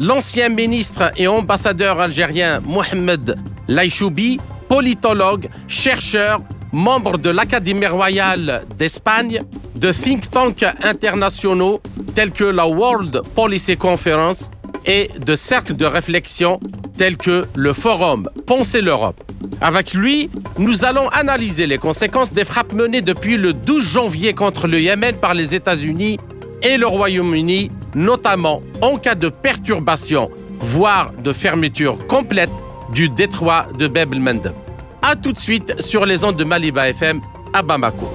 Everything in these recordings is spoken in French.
l'ancien ministre et ambassadeur algérien Mohamed Laïchoubi, politologue, chercheur, membre de l'Académie royale d'Espagne, de think tanks internationaux tels que la World Policy Conference et de cercles de réflexion tels que le Forum Penser l'Europe. Avec lui, nous allons analyser les conséquences des frappes menées depuis le 12 janvier contre le Yémen par les États-Unis et le Royaume-Uni, notamment en cas de perturbation, voire de fermeture complète du détroit de Bab el-Mandeb. A tout de suite sur les ondes de Maliba FM à Bamako.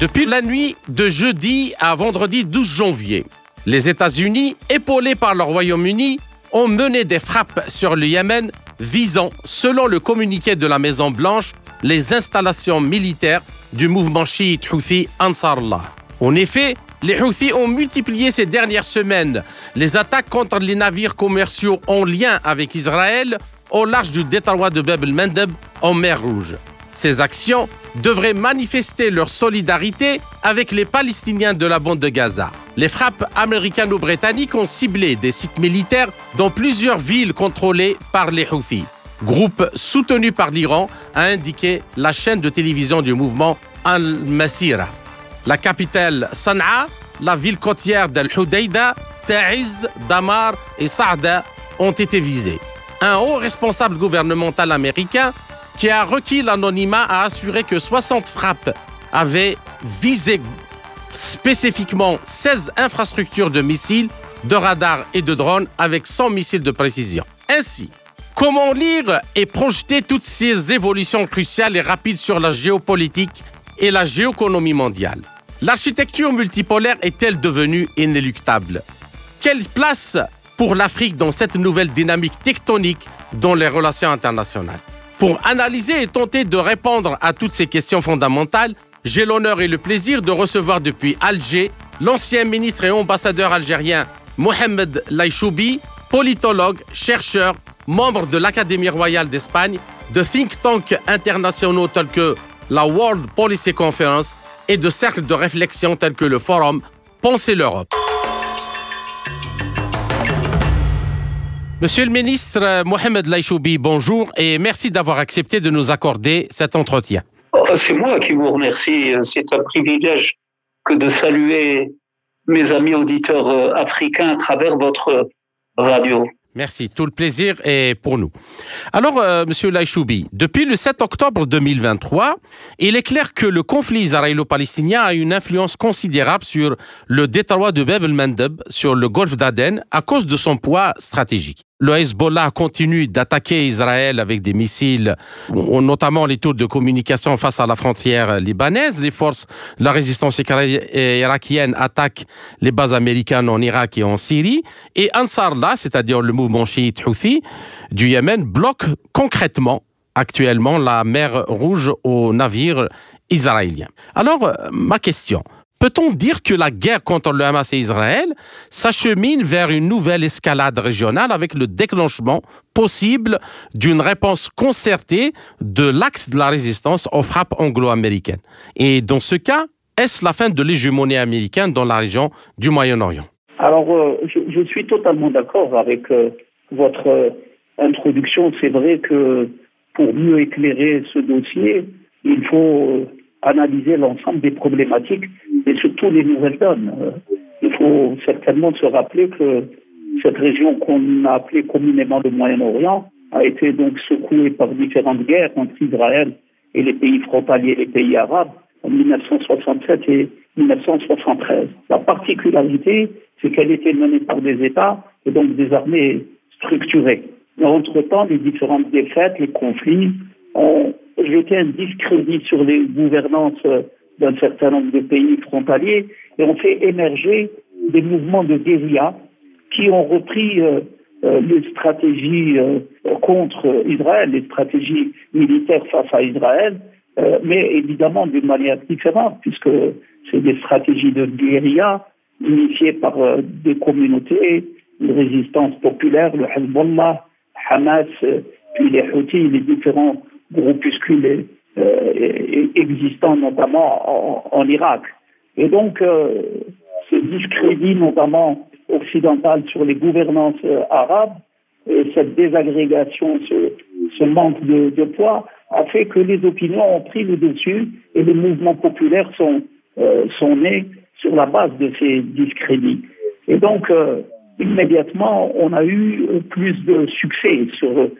Depuis la nuit de jeudi à vendredi 12 janvier, les États-Unis, épaulés par le Royaume-Uni, ont mené des frappes sur le Yémen visant, selon le communiqué de la Maison-Blanche, les installations militaires du mouvement chiite Houthi Ansarullah. En effet, les Houthis ont multiplié ces dernières semaines les attaques contre les navires commerciaux en lien avec Israël au large du détroit de Bab el-Mandeb en mer Rouge. Ces actions devraient manifester leur solidarité avec les Palestiniens de la bande de Gaza. Les frappes américano-britanniques ont ciblé des sites militaires dans plusieurs villes contrôlées par les Houthis. Groupe soutenu par l'Iran, a indiqué la chaîne de télévision du mouvement Al-Masira. La capitale Sanaa, la ville côtière d'Al-Hudayda, Ta'iz, Damar et Saada ont été visées. Un haut responsable gouvernemental américain qui a requis l'anonymat a assuré que 60 frappes avaient visé spécifiquement 16 infrastructures de missiles, de radars et de drones avec 100 missiles de précision. Ainsi, comment lire et projeter toutes ces évolutions cruciales et rapides sur la géopolitique et la géoéconomie mondiale? L'architecture multipolaire est-elle devenue inéluctable? Quelle place pour l'Afrique dans cette nouvelle dynamique tectonique dans les relations internationales? Pour analyser et tenter de répondre à toutes ces questions fondamentales, j'ai l'honneur et le plaisir de recevoir depuis Alger l'ancien ministre et ambassadeur algérien Mohamed Laïchoubi, politologue, chercheur, membre de l'Académie royale d'Espagne, de think tanks internationaux tels que la World Policy Conference et de cercles de réflexion tels que le Forum Penser l'Europe. Monsieur le ministre Mohamed Laïchoubi, bonjour et merci d'avoir accepté de nous accorder cet entretien. Oh, c'est moi qui vous remercie. C'est un privilège que de saluer mes amis auditeurs euh, africains à travers votre radio. Merci, tout le plaisir est pour nous. Alors, euh, Monsieur Laïchoubi, depuis le 7 octobre 2023, il est clair que le conflit israélo-palestinien a une influence considérable sur le détroit de Bab el-Mandeb, sur le golfe d'Aden, à cause de son poids stratégique. Le Hezbollah continue d'attaquer Israël avec des missiles, notamment les tours de communication face à la frontière libanaise. Les forces de la résistance irakienne attaquent les bases américaines en Irak et en Syrie. Et Ansarallah, c'est-à-dire le mouvement chiite Houthi du Yémen, bloque concrètement actuellement la mer Rouge aux navires israéliens. Alors, ma question, Peut-on dire que la guerre contre le Hamas et Israël s'achemine vers une nouvelle escalade régionale avec le déclenchement possible d'une réponse concertée de l'axe de la résistance aux frappes anglo-américaines? Et dans ce cas, est-ce la fin de l'hégémonie américaine dans la région du Moyen-Orient? Alors, euh, je, suis totalement d'accord avec euh, votre euh, introduction. C'est vrai que pour mieux éclairer ce dossier, il faut analyser l'ensemble des problématiques et surtout les nouvelles donnes. Euh, il faut certainement se rappeler que cette région qu'on a appelée communément le Moyen-Orient a été donc secouée par différentes guerres entre Israël et les pays frontaliers, les pays arabes, en 1967 et 1973. La particularité, c'est qu'elle était menée par des États et donc des armées structurées. Entre-temps, les différentes défaites, les conflits ont jeté un discrédit sur les gouvernances d'un certain nombre de pays frontaliers et ont fait émerger des mouvements de guérilla qui ont repris euh, euh, les stratégies euh, contre Israël, les stratégies militaires face à Israël, mais évidemment d'une manière différente, puisque c'est des stratégies de guérilla initiées par des communautés, une résistance populaire, le Hezbollah, Hamas, puis les Houthis, les différents groupuscules existants notamment en, Irak. Et donc, ce discrédit notamment occidentale sur les gouvernances euh, arabes, et cette désagrégation, ce, manque de, poids, a fait que les opinions ont pris le dessus et les mouvements populaires sont, euh, nés sur la base de ces discrédits. Et donc, euh, immédiatement, on a eu plus de succès sur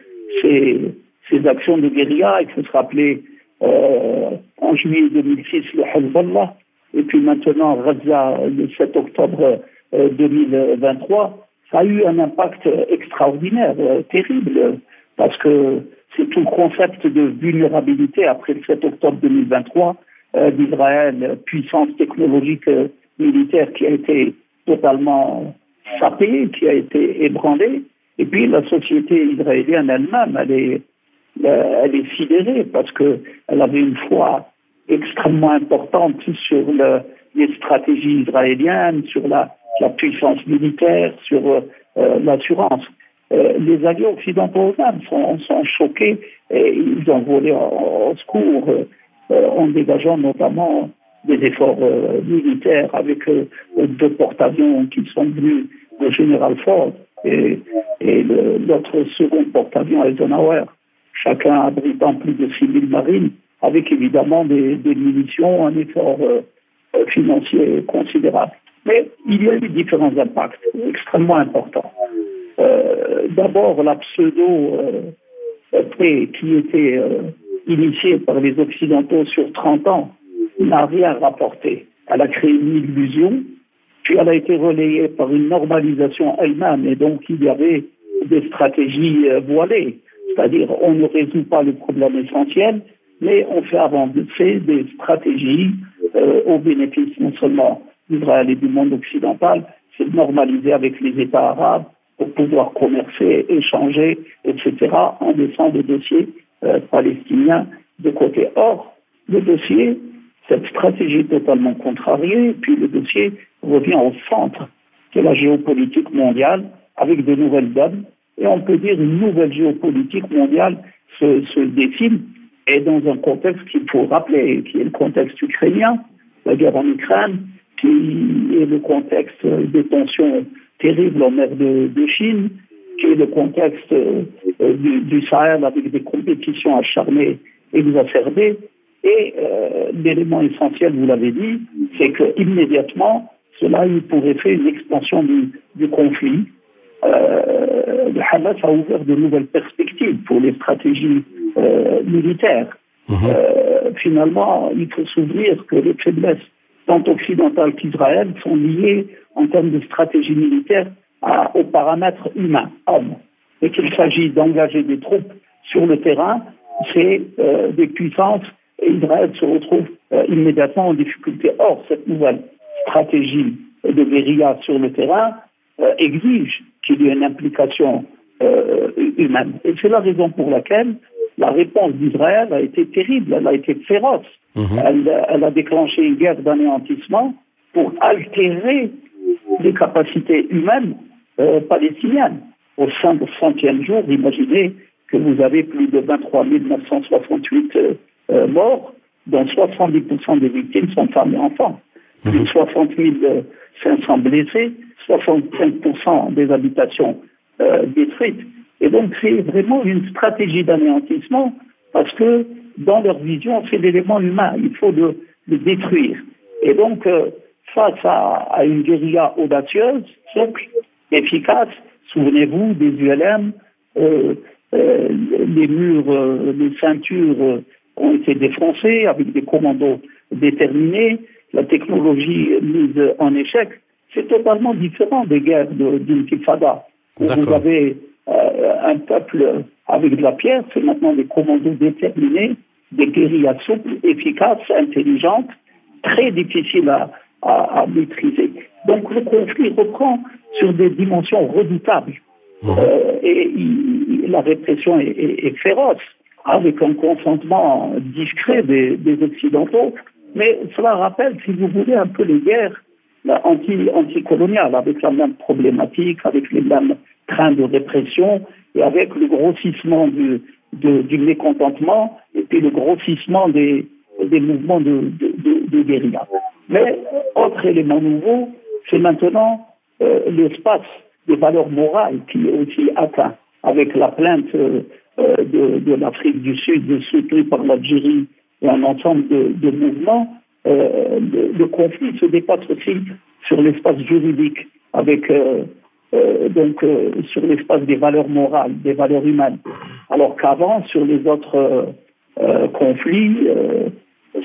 ces, ces actions de guérilla. Il faut se rappeler, en juillet 2006, le Hezbollah, et puis maintenant, Gaza, le 7 octobre 2023, euh, ça a eu un impact extraordinaire, euh, terrible, parce que c'est tout le concept de vulnérabilité après le 7 octobre 2023 euh, d'Israël, puissance technologique militaire qui a été totalement sapée, qui a été ébranlée. Et puis la société israélienne elle-même, elle est, elle est sidérée parce qu'elle avait une foi extrêmement importante sur le, les stratégies israéliennes, sur la la puissance militaire, sur euh, euh, l'assurance. Euh, les alliés occidentaux sont, sont, choqués et ils ont volé en, secours en dégageant notamment des efforts militaires avec deux porte-avions qui sont venus de General Ford et, et l'autre second porte-avions Eisenhower, chacun abritant plus de 6000 marines, avec évidemment des, munitions, un effort financier considérable. Mais il y a eu différents impacts extrêmement importants. Euh, d'abord, la pseudo euh, qui était euh, initiée par les Occidentaux sur 30 ans n'a rien rapporté. Elle a créé une illusion, puis elle a été relayée par une normalisation elle-même, et donc il y avait des stratégies voilées, c'est-à-dire on ne résout pas le problème essentiel, mais on fait avancer des stratégies au bénéfice non seulement d'Israël et du monde occidental, c'est de normaliser avec les États arabes pour pouvoir commercer, échanger, etc., en laissant des dossiers euh, palestiniens de côté. Or, le dossier, cette stratégie totalement contrariée, puis le dossier revient au centre de la géopolitique mondiale avec de nouvelles donnes. Et on peut dire une nouvelle géopolitique mondiale se, se dessine et dans un contexte qu'il faut rappeler, qui est le contexte ukrainien, la guerre en Ukraine, qui est le contexte des tensions terribles en mer de, Chine, qui est le contexte euh, du, Sahel avec des compétitions acharnées exacerbées. Et euh, l'élément essentiel, vous l'avez dit, c'est que immédiatement, cela a eu pour effet une expansion du, conflit. Euh, le Hamas a ouvert de nouvelles perspectives pour les stratégies militaires. Mhm. finalement, il faut s'ouvrir que les faiblesses tant occidentales qu'Israël, sont liées en termes de stratégie militaire aux paramètres humains, hommes. Et qu'il s'agit d'engager des troupes sur le terrain, c'est euh, des puissances et Israël se retrouve euh, immédiatement en difficulté. Or, cette nouvelle stratégie de guérilla sur le terrain euh, exige qu'il y ait une implication humaine. Et c'est la raison pour laquelle la réponse d'Israël a été terrible, elle a été féroce. Mhm. Elle, a déclenché une guerre d'anéantissement pour altérer les capacités humaines euh, palestiniennes. Au sein du centième jour, imaginez que vous avez plus de 23 968 euh, euh, morts, dont 70% des victimes sont femmes et enfants. Mhm. Plus de 60 500 blessés, 65% des habitations détruites. Et donc c'est vraiment une stratégie d'anéantissement parce que dans leur vision, c'est l'élément humain. Il faut le, détruire. Et donc, euh, face à, une guérilla audacieuse, souple, efficace, souvenez-vous des ULM, euh, euh, les murs, les ceintures ont été défoncées avec des commandos déterminés, la technologie mise en échec. C'est totalement différent des guerres d'une Tifada, où vous avez un peuple avec de la pierre, c'est maintenant des commandos déterminés des guérillas souples, efficaces, intelligentes, très difficile à, à, maîtriser. Donc le conflit reprend sur des dimensions redoutables. Mmh. Euh, et la répression est, est, féroce, avec un consentement discret des, des, Occidentaux. Mais cela rappelle, si vous voulez, un peu les guerres anti, anticoloniales, avec la même problématique, avec les mêmes trains de répression, et avec le grossissement du, mécontentement, et puis le grossissement des, mouvements de, de, guérilla. Mais autre élément nouveau, c'est maintenant euh, l'espace des valeurs morales qui est aussi atteint avec la plainte euh, de, de l'Afrique du Sud soutenue par l'Algérie et un ensemble de mouvements. Euh, le, conflit se dépasse aussi sur l'espace juridique avec euh, euh, donc sur l'espace des valeurs morales, des valeurs humaines. Alors qu'avant, sur les autres conflits,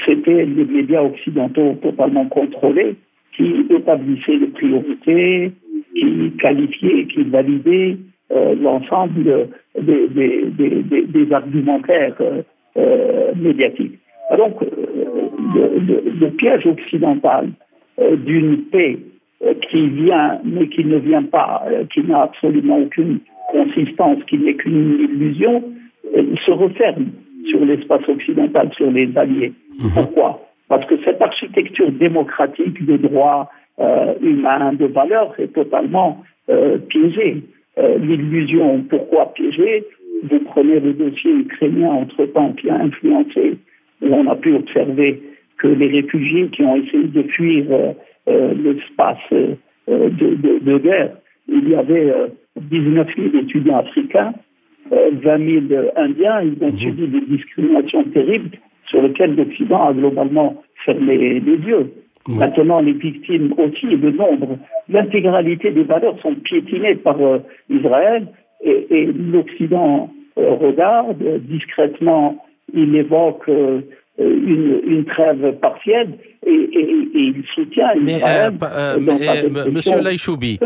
c'était les médias occidentaux totalement contrôlés qui établissaient les priorités, qui qualifiaient, qui validaient euh, l'ensemble des, des, des, des, argumentaires euh, euh médiatiques. Donc, euh, le, le, le, piège occidental d'une paix qui vient, mais qui ne vient pas, qui n'a absolument aucune consistance, qui n'est qu'une illusion, se referme sur l'espace occidental, sur les alliés. Mhm. Pourquoi? Parce que cette architecture démocratique de droits euh, humains, de valeurs, est totalement euh, piégée. Euh, l'illusion, pourquoi piégée? Vous prenez le dossier ukrainien entre-temps qui a influencé, où on a pu observer que les réfugiés qui ont essayé de fuir l'espace de, de, de, guerre, il y avait 19 000 étudiants africains 20 000 Indiens, ils ont mhm. subi des discriminations terribles sur lesquelles l'Occident a globalement fermé les yeux. Maintenant, les victimes aussi, le nombre, l'intégralité des valeurs sont piétinées par euh, Israël et, l'Occident euh, regarde discrètement, il évoque euh, une, une, trêve partielle et, et, et il soutient mais, Israël euh, euh, Monsieur Laïchoubi,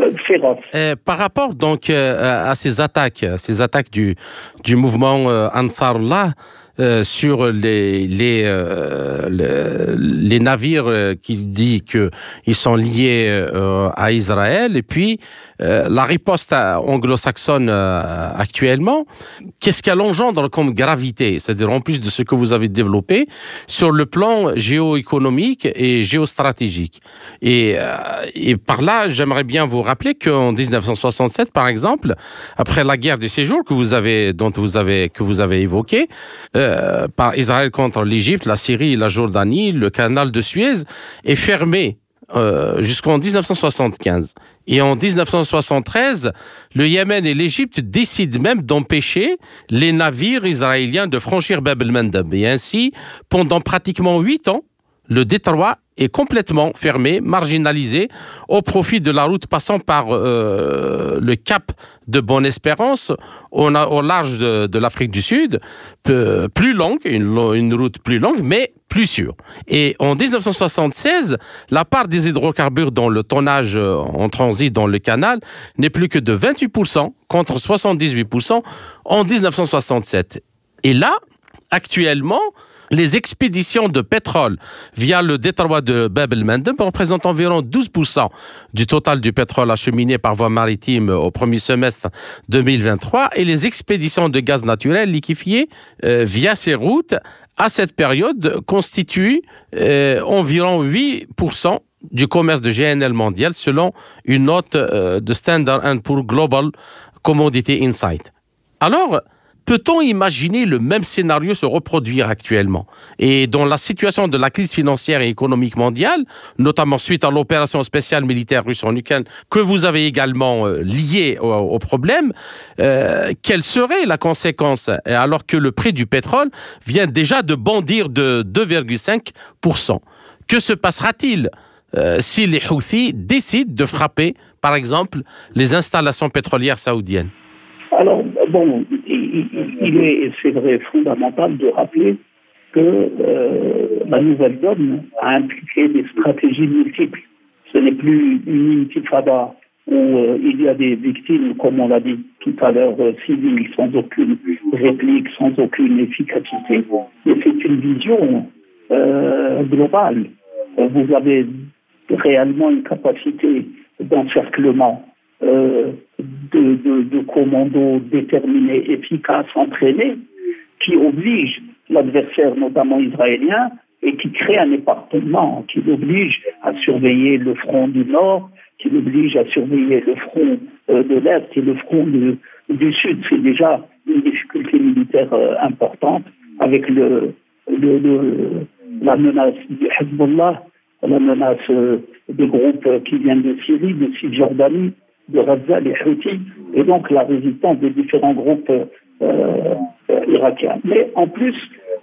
euh, par rapport donc à ces attaques, ces attaques du, du mouvement Ansarullah, euh, sur les les, euh, les navires euh, qui dit que ils sont liés à Israël. Et puis la riposte anglo-saxonne actuellement qu'est-ce qu'elle engendre comme gravité? C'est-à-dire en plus de ce que vous avez développé sur le plan géoéconomique et géostratégique. Et et par là j'aimerais bien vous rappeler qu'en 1967 par exemple après la guerre du séjour que vous avez dont vous avez que vous avez évoqué euh, par Israël contre l'Égypte, la Syrie, la Jordanie, le canal de Suez est fermé euh, jusqu'en 1975. Et en 1973, le Yémen et l'Égypte décident même d'empêcher les navires israéliens de franchir Bab el-Mandeb. Et ainsi, pendant pratiquement huit ans, le détroit est complètement fermé, marginalisé, au profit de la route passant par euh, le cap de Bonne-Espérance au, large de, l'Afrique du Sud, plus longue, une, une, route plus longue, mais plus sûre. Et en 1976, la part des hydrocarbures dans le tonnage euh, en transit dans le canal n'est plus que de 28% contre 78% en 1967. Et là, actuellement, les expéditions de pétrole via le détroit de Bab el-Mandeb représentent environ 12% du total du pétrole acheminé par voie maritime au premier semestre 2023 et les expéditions de gaz naturel liquéfié euh, via ces routes à cette période constituent euh, environ 8% du commerce de GNL mondial selon une note euh, de Standard Poor's Global Commodity Insight. Alors, Peut-on imaginer le même scénario se reproduire actuellement? Et dans la situation de la crise financière et économique mondiale, notamment suite à l'opération spéciale militaire russe en Ukraine, que vous avez également euh, liée au, problème, euh, quelle serait la conséquence? Alors que le prix du pétrole vient déjà de bondir de 2,5% Que se passera-t-il euh, si les Houthis décident de frapper, par exemple, les installations pétrolières saoudiennes? Alors, bon, il est, c'est vrai, fondamental de rappeler que euh, la nouvelle donne a impliqué des stratégies multiples. Ce n'est plus une intifada où euh, il y a des victimes, comme on l'a dit tout à l'heure, euh, civiles, sans aucune réplique, sans aucune efficacité, mais c'est une vision globale vous avez réellement une capacité d'encerclement euh, de, commandos déterminés, efficaces, entraînés, qui oblige l'adversaire, notamment israélien, et qui crée un éparpillement, qui l'oblige à surveiller le front du nord, qui l'oblige à surveiller le front euh, de l'est et le front du, sud. C'est déjà une difficulté militaire euh, importante avec le, la menace du Hezbollah, la menace euh, des groupes qui viennent de Syrie, de Cisjordanie, de Gaza, les Houthis, et donc la résistance des différents groupes euh, irakiens. Mais en plus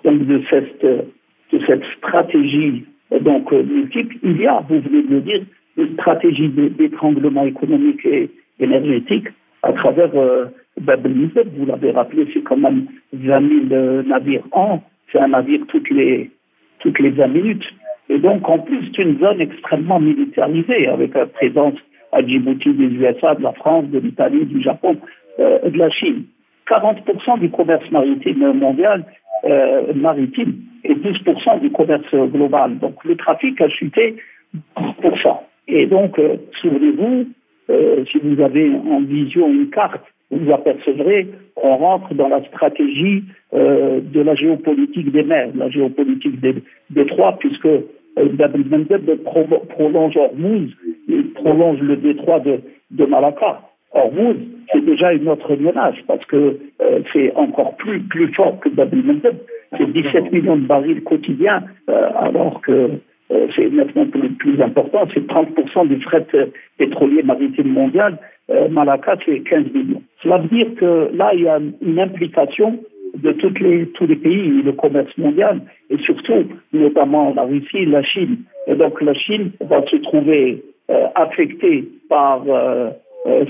de cette stratégie donc multiple, il y a, vous venez de le dire, une stratégie d'étranglement économique et énergétique à travers euh, Bab Vous l'avez rappelé, c'est quand même 20 000 navires an. C'est un navire toutes les, toutes les 20 minutes. Et donc, en plus, c'est une zone extrêmement militarisée, avec la présence à Djibouti des USA, de la France, de l'Italie, du Japon, euh, de la Chine. 40% du commerce maritime mondial euh, maritime et 12% du commerce global. Donc le trafic a chuté 10%. Et donc, euh, souvenez-vous, si vous avez en vision une carte, vous apercevrez qu'on rentre dans la stratégie de la géopolitique des mers, la géopolitique des trois, puisque euh, Mendeb prolonge Hormuz, il prolonge le détroit de, de Malacca. Hormuz, c'est déjà une autre menace parce que euh, c'est encore plus, plus fort que Bab Mendeb. C'est 17 millions de barils quotidiens, euh, alors que euh, c'est nettement plus, plus important, c'est 30% du fret euh, pétrolier maritime mondial. Euh, Malacca, c'est 15 millions. Cela veut dire que là, il y a une implication de toutes les, tous les pays, le commerce mondial, et surtout, notamment la Russie, la Chine. Et donc, la Chine va se trouver euh, affectée par euh,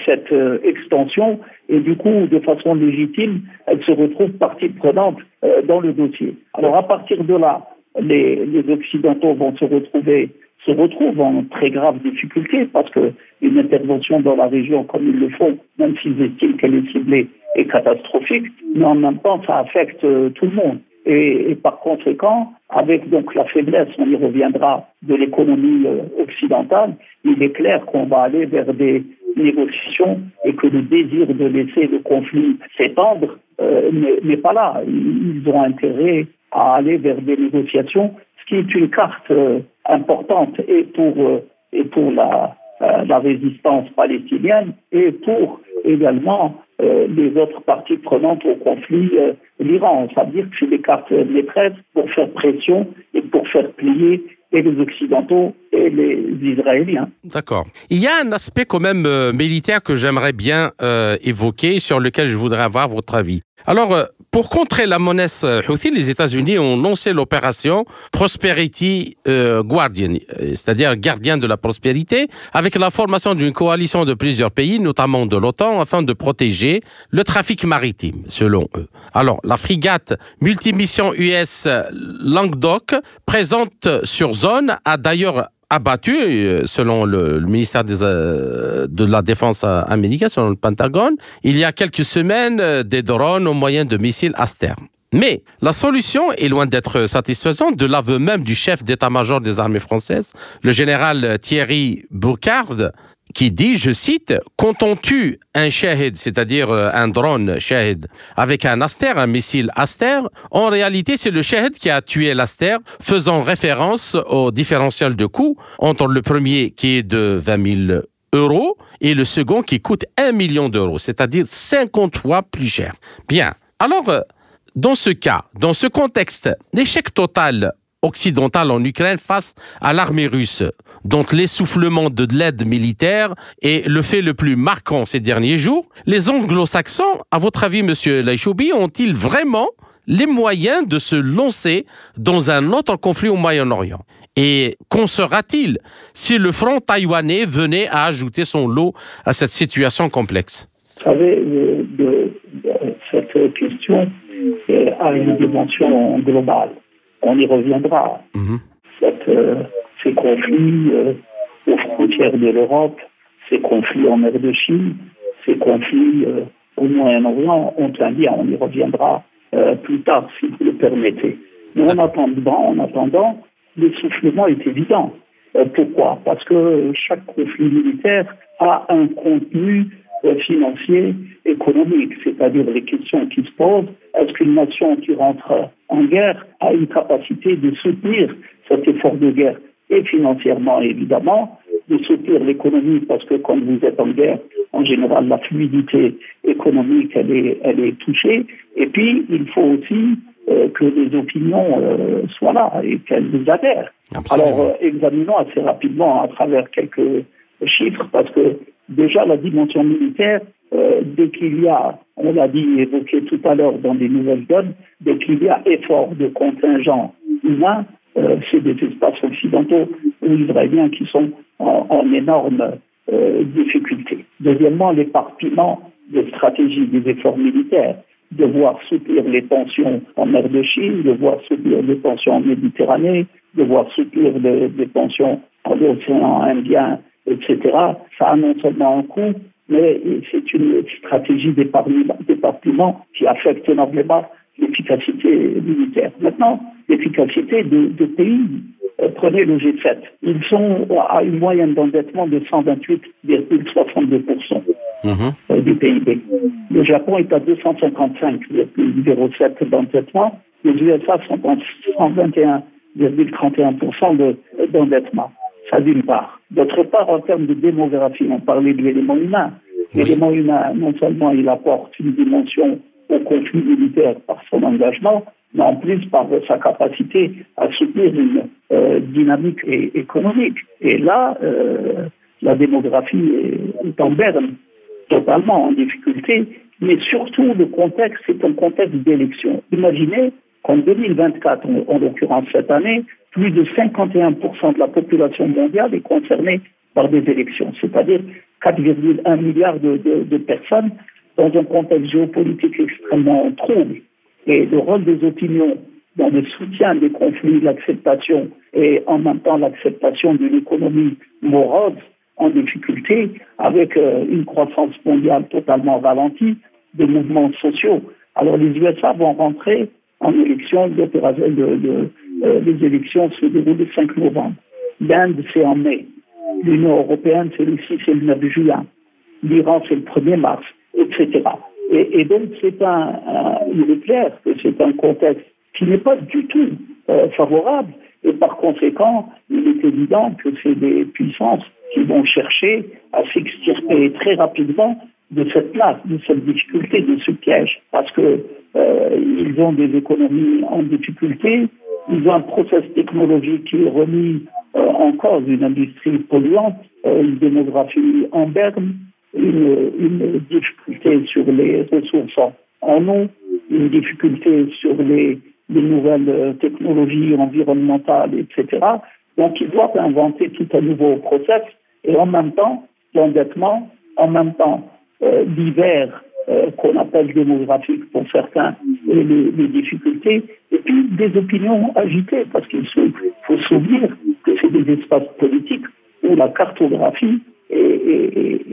cette euh, extension, et du coup, de façon légitime, elle se retrouve partie prenante dans le dossier. Alors, à partir de là, les, les Occidentaux vont se retrouver se retrouvent en très grave difficulté parce que une intervention dans la région comme ils le font, même s'ils estiment qu'elle est ciblée, est catastrophique, mais en même temps ça affecte euh, tout le monde. Et, et, par conséquent, avec donc la faiblesse, on y reviendra, de l'économie euh, occidentale, il est clair qu'on va aller vers des négociations et que le désir de laisser le conflit s'étendre euh, n'est pas là. Ils ont intérêt à aller vers des négociations, ce qui est une carte euh, importante et pour, euh, et pour la, la résistance palestinienne et pour également euh, les autres parties prenantes au conflit, euh, l'Iran. Ça veut dire que c'est des cartes maîtresses pour faire pression et pour faire plier les Occidentaux et les Israéliens. D'accord. Il y a un aspect quand même euh, militaire que j'aimerais bien euh, évoquer, sur lequel je voudrais avoir votre avis. Alors, euh, pour contrer la menace Houthi, les États-Unis ont lancé l'opération Prosperity euh, Guardian, c'est-à-dire gardien de la prospérité, avec la formation d'une coalition de plusieurs pays, notamment de l'OTAN, afin de protéger le trafic maritime, selon eux. Alors, la frégate multimission US Languedoc, présente sur zone, a d'ailleurs abattu, selon le, ministère euh, de la Défense américain, selon le Pentagone, il y a quelques semaines, euh, des drones au moyen de missiles Aster. Mais la solution est loin d'être satisfaisante de l'aveu même du chef d'état-major des armées françaises, le général Thierry Boucard, qui dit, je cite, quand on tue un shahid, c'est-à-dire euh, un drone shahid, avec un Aster, un missile Aster, en réalité, c'est le shahid qui a tué l'Aster, faisant référence au différentiel de coût entre le premier qui est de 20 000 euros et le second qui coûte 1 million d'euros, c'est-à-dire 50 fois plus cher. Bien. Alors, euh, dans ce cas, dans ce contexte, l'échec total occidentale en Ukraine face à l'armée russe, dont l'essoufflement de l'aide militaire est le fait le plus marquant ces derniers jours. Les anglo-saxons, à votre avis, monsieur Laïchoubi, ont-ils vraiment les moyens de se lancer dans un autre conflit au Moyen-Orient? Et qu'en sera-t-il si le front taïwanais venait à ajouter son lot à cette situation complexe? Vous savez, cette question a une dimension globale on y reviendra. Mhm. Cette, euh, ces conflits euh, aux frontières de l'Europe, ces conflits en mer de Chine, ces conflits euh, au Moyen-Orient ont un lien. On y reviendra plus tard, si vous le permettez. Mais en attendant, en attendant l'essoufflement est évident. Pourquoi? Parce que chaque conflit militaire a un contenu euh, financier, économique, c'est-à-dire les questions qui se posent. Est-ce qu'une nation qui rentre en guerre a une capacité de soutenir cet effort de guerre? Et financièrement évidemment, de soutenir l'économie parce que quand vous êtes en guerre, en général, la fluidité économique, elle est, elle est touchée. Et puis, il faut aussi euh, que les opinions euh, soient là et qu'elles adhèrent. Alors, euh, examinons assez rapidement à travers quelques chiffres, parce que déjà la dimension militaire, dès qu'il y a, on l'a dit, évoqué tout à l'heure dans les nouvelles donnes, dès qu'il y a effort de contingent humain, c'est des espaces occidentaux ou israéliens qui sont en, énorme difficulté. Deuxièmement, l'éparpillement des stratégies des efforts militaires de voir soutenir les tensions en mer de Chine, de voir soutenir les tensions en Méditerranée, de voir soutenir des tensions en océan Indien, etc. Ça a non seulement un coût, mais c'est une stratégie d'éparpillement qui affecte énormément l'efficacité militaire. Maintenant, l'efficacité de, de, pays, euh, prenez le G7, ils sont à une moyenne d'endettement de 128,62%. Mhm. Euh, du PIB. Le Japon est à 255,07 d'endettement. Les USA sont à 121,31% d'endettement. Ça d'une part. D'autre part, en termes de démographie, on parlait de l'élément humain. L'élément humain, non seulement il apporte une dimension au conflit militaire par son engagement, mais en plus par sa capacité à soutenir une euh, dynamique économique. Et là, euh, la démographie est en berne totalement en difficulté, mais surtout le contexte, c'est un contexte d'élection. Imaginez qu'en 2024, en, l'occurrence cette année, plus de 51% de la population mondiale est concernée par des élections, c'est-à-dire 4,1 milliards de, de, personnes dans un contexte géopolitique extrêmement trouble. Et le rôle des opinions dans le soutien des conflits, l'acceptation et en même temps l'acceptation d'une économie morose en difficulté avec euh, une croissance mondiale totalement ralentie, des mouvements sociaux. Alors les USA vont rentrer en élection, de, de, euh, les élections se déroulent le 5 novembre. L'Inde, c'est en mai. L'Union européenne, c'est le 6 et le 9 juin. L'Iran, c'est le 1er mars, etc. Et, donc, c'est un, il est clair que c'est un contexte qui n'est pas du tout euh, favorable. Et par conséquent, il est évident que c'est des puissances qui vont chercher à s'extirper très rapidement de cette place, de cette difficulté, de ce piège, parce que euh, ils ont des économies en difficulté, ils ont un process technologique qui est remis euh, en cause, une industrie polluante, euh, une démographie en berne, une, une, difficulté sur les ressources en eau, une difficulté sur les, les nouvelles technologies environnementales, etc. Donc, ils doivent inventer tout un nouveau process et en même temps l'endettement, en même temps euh, l'hiver euh, qu'on appelle démographique pour certains et les, difficultés, et puis des opinions agitées, parce qu'il faut se souvenir que c'est des espaces politiques où la cartographie est,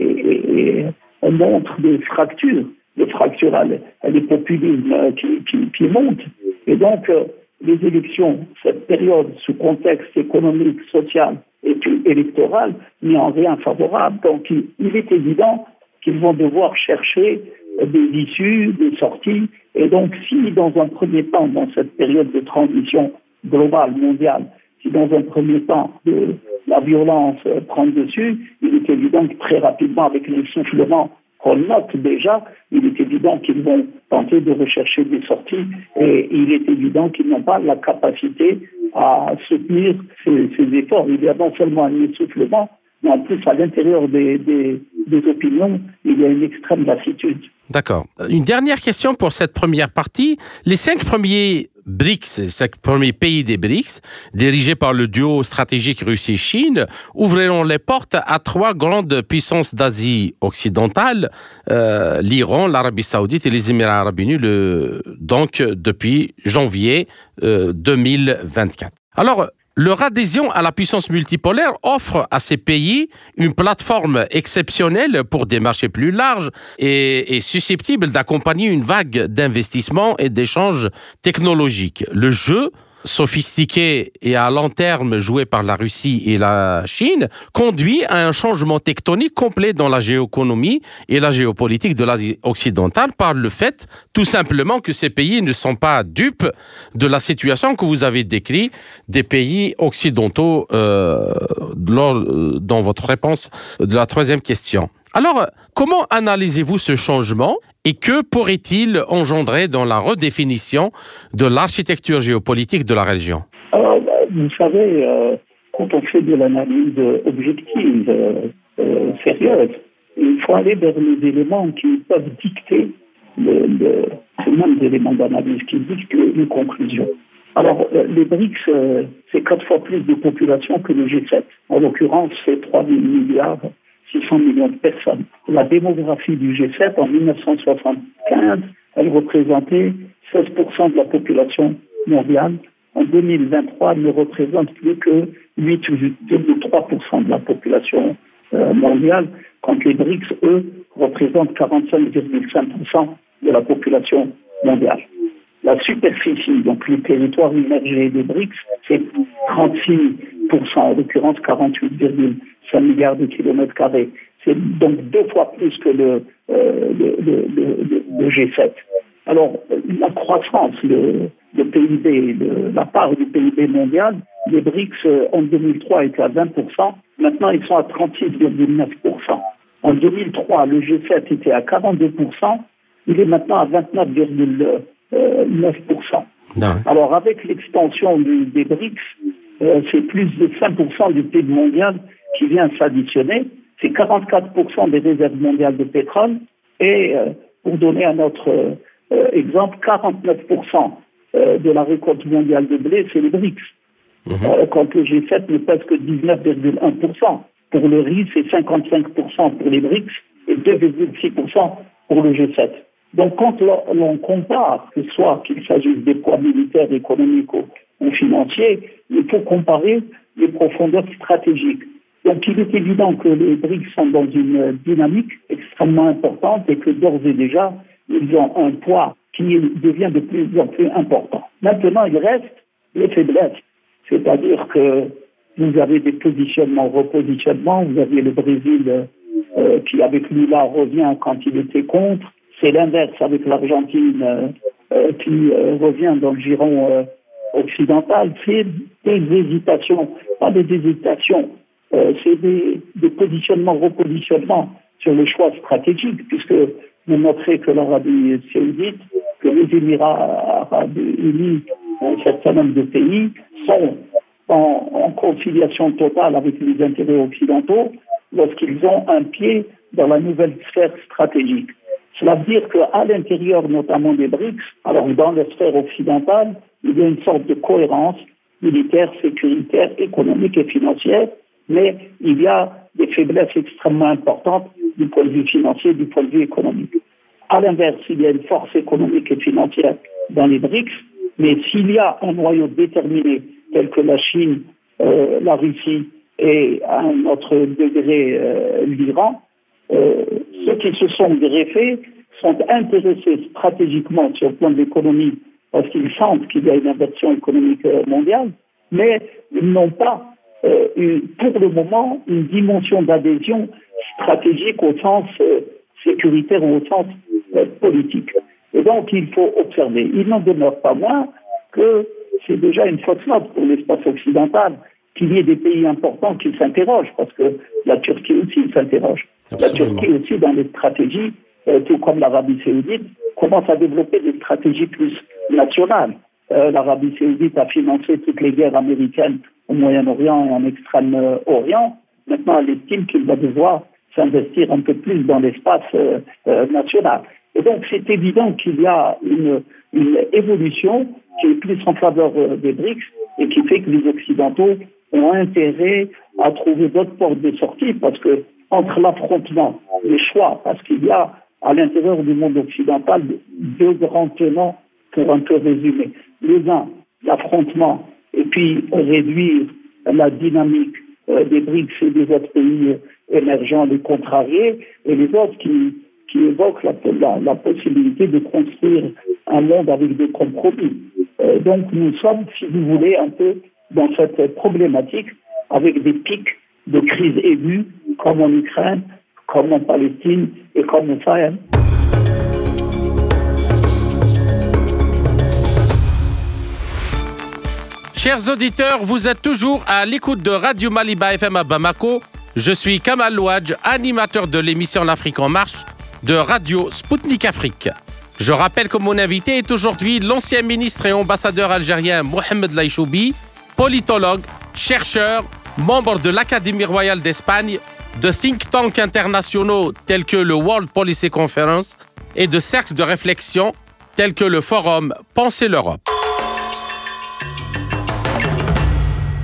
montre des fractures, des fractures, les populismes qui, montent. Et donc, euh, les élections, cette période, ce contexte économique, social, et électorale mais en rien favorable. Donc il, est évident qu'ils vont devoir chercher des issues, des sorties. Et donc si dans un premier temps, dans cette période de transition globale, mondiale, si dans un premier temps la violence prend dessus, il est évident que très rapidement, avec l'essoufflement qu'on note déjà, il est évident qu'ils vont tenter de rechercher des sorties et il est évident qu'ils n'ont pas la capacité à soutenir ces, ces, efforts. Il y a non seulement un essoufflement, mais en plus à l'intérieur des, des, des opinions, il y a une extrême lassitude. D'accord. Une dernière question pour cette première partie. Les cinq premiers BRICS, cinq premiers pays des BRICS, dirigés par le duo stratégique Russie-Chine, ouvriront les portes à trois grandes puissances d'Asie occidentale, euh, l'Iran, l'Arabie saoudite et les Émirats arabes unis, le, donc depuis janvier euh, 2024. Alors, leur adhésion à la puissance multipolaire offre à ces pays une plateforme exceptionnelle pour des marchés plus larges et, susceptible d'accompagner une vague d'investissements et d'échanges technologiques. Le jeu sophistiqué et à long terme joué par la Russie et la Chine conduit à un changement tectonique complet dans la géoéconomie et la géopolitique de l'Asie occidentale par le fait tout simplement que ces pays ne sont pas dupes de la situation que vous avez décrite des pays occidentaux euh, dans votre réponse de la troisième question. Alors, comment analysez-vous ce changement et que pourrait-il engendrer dans la redéfinition de l'architecture géopolitique de la région? Alors, bah, Vous savez, euh, quand on fait de l'analyse objective, euh, euh, sérieuse, il faut aller vers les éléments qui peuvent dicter le, le, mêmes éléments d'analyse qui dictent les conclusions. Alors, les BRICS, c'est quatre fois plus de population que le G7. En l'occurrence, c'est 3 milliards 600 millions de personnes. La démographie du G7 en 1975, elle représentait 16% de la population mondiale. En 2023, elle ne représente plus que 8,3% de la population euh, mondiale, quand les BRICS, eux, représentent 45,5% de la population mondiale. La superficie, donc les territoires immergés des BRICS, c'est 36%, en l'occurrence 48,5 milliards de kilomètres carrés. C'est donc deux fois plus que le, euh, le, le, le, G7. Alors, la croissance, le, PIB, la part du PIB mondial, les BRICS euh, en 2003 étaient à 20%, maintenant ils sont à 36,9%. En 2003, le G7 était à 42%, il est maintenant à 29,9%. 9%. Ah Alors avec l'extension des BRICS, euh, c'est plus de 5% du PIB mondial qui vient s'additionner. C'est 44% des réserves mondiales de pétrole. Et euh, pour donner un autre euh, exemple, 49% de la récolte mondiale de blé, c'est les BRICS. Mhm. quand le G7 ne pèse que 19,1%. Pour le riz, c'est 55% pour les BRICS et 2,6% pour le G7. Donc quand l'on compare, que ce soit qu'il s'agisse des poids militaires, économiques ou, financiers, il faut comparer les profondeurs stratégiques. Donc il est évident que les BRICS sont dans une dynamique extrêmement importante et que d'ores et déjà, ils ont un poids qui devient de plus en plus important. Maintenant, il reste les faiblesses, c'est-à-dire que vous avez des positionnements, repositionnements, vous avez le Brésil euh, qui avec Lula revient quand il était contre, c'est l'inverse avec l'Argentine euh, euh, qui euh, revient dans le giron occidental. C'est des hésitations, pas des hésitations, c'est des, positionnements, repositionnements sur les choix stratégiques, puisque vous montrez que l'Arabie saoudite, que les Émirats arabes unis, un certain nombre de pays sont en, en, conciliation totale avec les intérêts occidentaux lorsqu'ils ont un pied dans la nouvelle sphère stratégique. Cela veut dire qu'à l'intérieur notamment des BRICS, alors dans la sphère occidentale, il y a une sorte de cohérence militaire, sécuritaire, économique et financière, mais il y a des faiblesses extrêmement importantes du point de vue financier, du point de vue économique. À l'inverse, il y a une force économique et financière dans les BRICS, mais s'il y a un noyau déterminé tel que la Chine, euh, la Russie et à un autre degré euh, l'Iran, euh, ceux qui se sont greffés sont intéressés stratégiquement sur le plan de l'économie parce qu'ils sentent qu'il y a une inversion économique mondiale, mais ils n'ont pas euh, pour le moment une dimension d'adhésion stratégique au sens sécuritaire ou au sens politique. Et donc il faut observer. Il n'en demeure pas moins que c'est déjà une fausse note pour l'espace occidental qu'il y ait des pays importants qui s'interrogent, parce que la Turquie aussi s'interroge. La Turquie aussi, dans les stratégies, euh, tout comme l'Arabie saoudite, commence à développer des stratégies plus nationales. Euh, L'Arabie saoudite a financé toutes les guerres américaines au Moyen-Orient et en Extrême-Orient. Maintenant, elle estime qu'il va devoir s'investir un peu plus dans l'espace euh, national. Et donc, c'est évident qu'il y a une, une, évolution qui est plus en faveur des BRICS et qui fait que les Occidentaux ont intérêt à trouver d'autres portes de sortie parce que entre l'affrontement, les choix, parce qu'il y a à l'intérieur du monde occidental deux grands tenants pour un peu résumer. Les uns, l'affrontement, et puis réduire la dynamique euh, des BRICS et des autres pays émergents, les contrariés, et les autres qui, qui évoquent la, la, possibilité de construire un monde avec des compromis. donc nous sommes, si vous voulez, un peu dans cette problématique avec des pics de crise aiguë, comme en Ukraine, comme en Palestine et comme au Sahel. Chers auditeurs, vous êtes toujours à l'écoute de Radio Maliba FM à Bamako. Je suis Kamal Louadj, animateur de l'émission L'Afrique en marche de Radio Spoutnik Afrique. Je rappelle que mon invité est aujourd'hui l'ancien ministre et ambassadeur algérien Mohamed Laïchoubi, politologue, chercheur, membre de l'Académie royale d'Espagne, de think tanks internationaux tels que le World Policy Conference et de cercles de réflexion tels que le forum Penser l'Europe.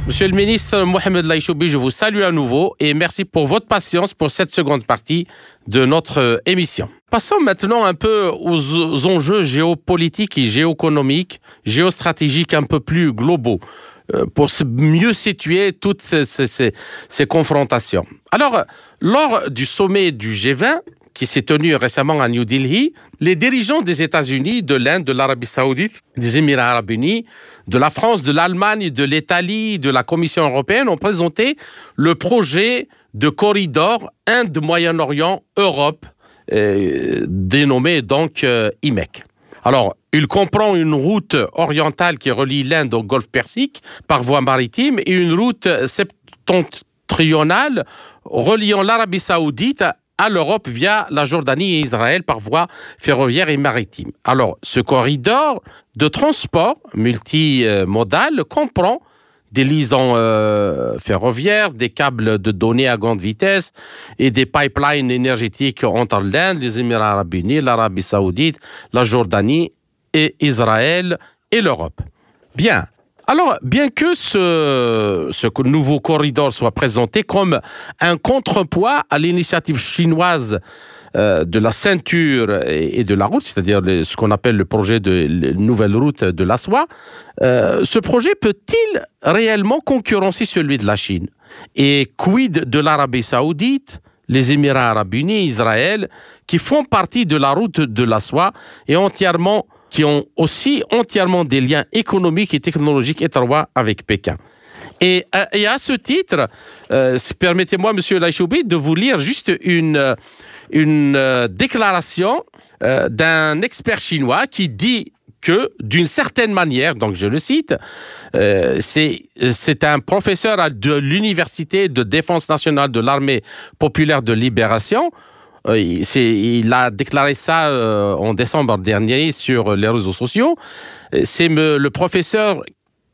Monsieur le ministre Mohamed Laïchoubi, je vous salue à nouveau et merci pour votre patience pour cette seconde partie de notre émission. Passons maintenant un peu aux enjeux géopolitiques et géoéconomiques, géostratégiques un peu plus globaux. Euh, pour mieux situer toutes ces, confrontations. Alors, lors du sommet du G20, qui s'est tenu récemment à New Delhi, les dirigeants des États-Unis, de l'Inde, de l'Arabie saoudite, des Émirats arabes unis, de la France, de l'Allemagne, de l'Italie, de la Commission européenne ont présenté le projet de corridor Inde-Moyen-Orient-Europe, euh, dénommé donc euh, IMEC. Alors, il comprend une route orientale qui relie l'Inde au golfe Persique par voie maritime et une route septentrionale reliant l'Arabie saoudite à l'Europe via la Jordanie et Israël par voie ferroviaire et maritime. Alors, ce corridor de transport multimodal comprend des liaisons euh, ferroviaires, des câbles de données à grande vitesse et des pipelines énergétiques entre l'Inde, les Émirats arabes unis, l'Arabie saoudite, la Jordanie et Israël et l'Europe. Bien. Alors, bien que ce, nouveau corridor soit présenté comme un contrepoids à l'initiative chinoise euh, de la ceinture et, de la route, c'est-à-dire ce qu'on appelle le projet de nouvelle route de la soie, euh, ce projet peut-il réellement concurrencer celui de la Chine? Et quid de l'Arabie saoudite les Émirats arabes unis, Israël, qui font partie de la route de la soie et entièrement qui ont aussi entièrement des liens économiques et technologiques étroits avec Pékin. Et, euh, à ce titre, euh, permettez-moi, Monsieur Laïchoubi, de vous lire juste une, euh, déclaration d'un expert chinois qui dit que, d'une certaine manière, donc je le cite, c'est un professeur de l'Université de défense nationale de l'armée populaire de libération, euh, il a déclaré ça euh, en décembre dernier sur les réseaux sociaux. C'est le professeur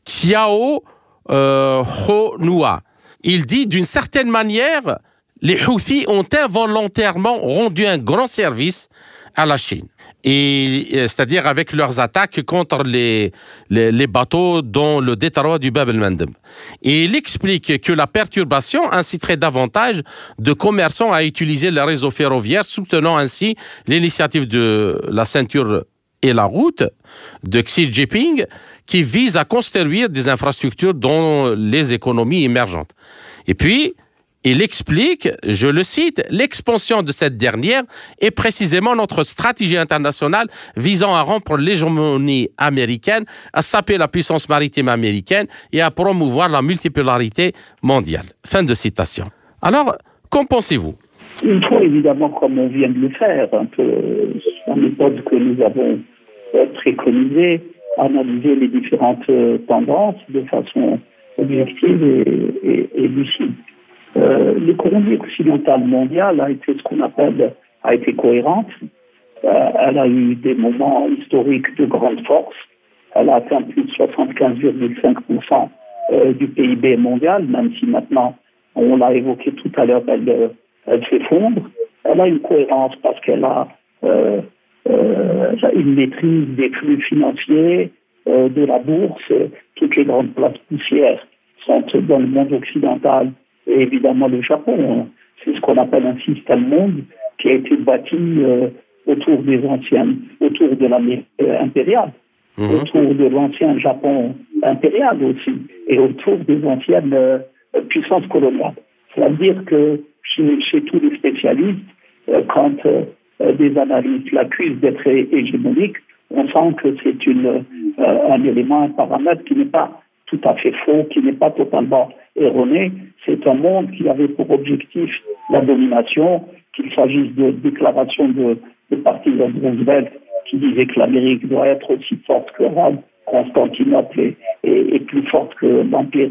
Xiao euh, Honua. Il dit d'une certaine manière, les Houthis ont involontairement rendu un grand service à la Chine et euh, c'est-à-dire avec leurs attaques contre les, les, bateaux dans le détroit du Bab el-Mandeb. Et il explique que la perturbation inciterait davantage de commerçants à utiliser le réseau ferroviaire, soutenant ainsi l'initiative de la ceinture et la route de Xi Jinping qui vise à construire des infrastructures dans les économies émergentes. Et puis, il explique, je le cite, l'expansion de cette dernière est précisément notre stratégie internationale visant à rompre l'hégémonie américaine, à saper la puissance maritime américaine et à promouvoir la multipolarité mondiale. Fin de citation. Alors, qu'en pensez-vous? Il faut évidemment, comme on vient de le faire, un peu la méthode que nous avons euh, préconisée, analyser les différentes euh, tendances de façon objective et lucide. Euh, l'économie occidentale mondiale a été ce qu'on appelle a été cohérente. Euh, elle a eu des moments historiques de grande force. Elle a atteint plus de 75,5% euh, du PIB mondial, même si maintenant, on l'a évoqué tout à l'heure, elle, elle s'effondre. Elle a une cohérence parce qu'elle a une maîtrise des flux financiers, de la bourse. Toutes les grandes places poussières sont dans le monde occidental et évidemment le Japon. Hein. C'est ce qu'on appelle un système monde qui a été bâti euh, autour des anciennes, autour de l'Amérique euh, impériale, mhm. autour de l'ancien Japon impérial aussi, et autour des anciennes euh, puissances coloniales. C'est-à-dire que chez, chez, tous les spécialistes, quand des analystes l'accusent d'être hégémonique, on sent que c'est un élément, un paramètre qui n'est pas tout à fait faux, qui n'est pas totalement erroné. C'est un monde qui avait pour objectif la domination, qu'il s'agisse de déclarations de, de partisans de Roosevelt qui disaient que l'Amérique doit être aussi forte que Rome, Constantinople et, plus forte que l'Empire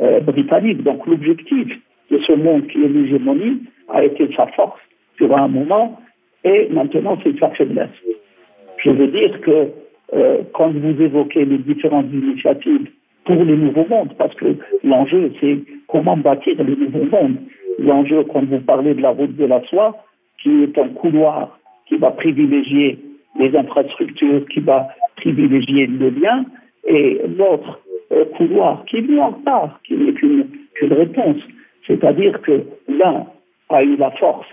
euh, britannique. Donc l'objectif de ce monde qui est l'hégémonie a été sa force sur un moment et maintenant c'est sa faiblesse. Je veux dire que euh, quand vous évoquez les différentes initiatives pour les nouveaux mondes, parce que l'enjeu, c'est comment bâtir les nouveaux mondes. L'enjeu, quand vous parlez de la route de la soie, qui est un couloir qui va privilégier les infrastructures, qui va privilégier le lien, et l'autre euh, couloir qui est en part, qui n'est qu'une réponse. C'est-à-dire que l'un a eu la force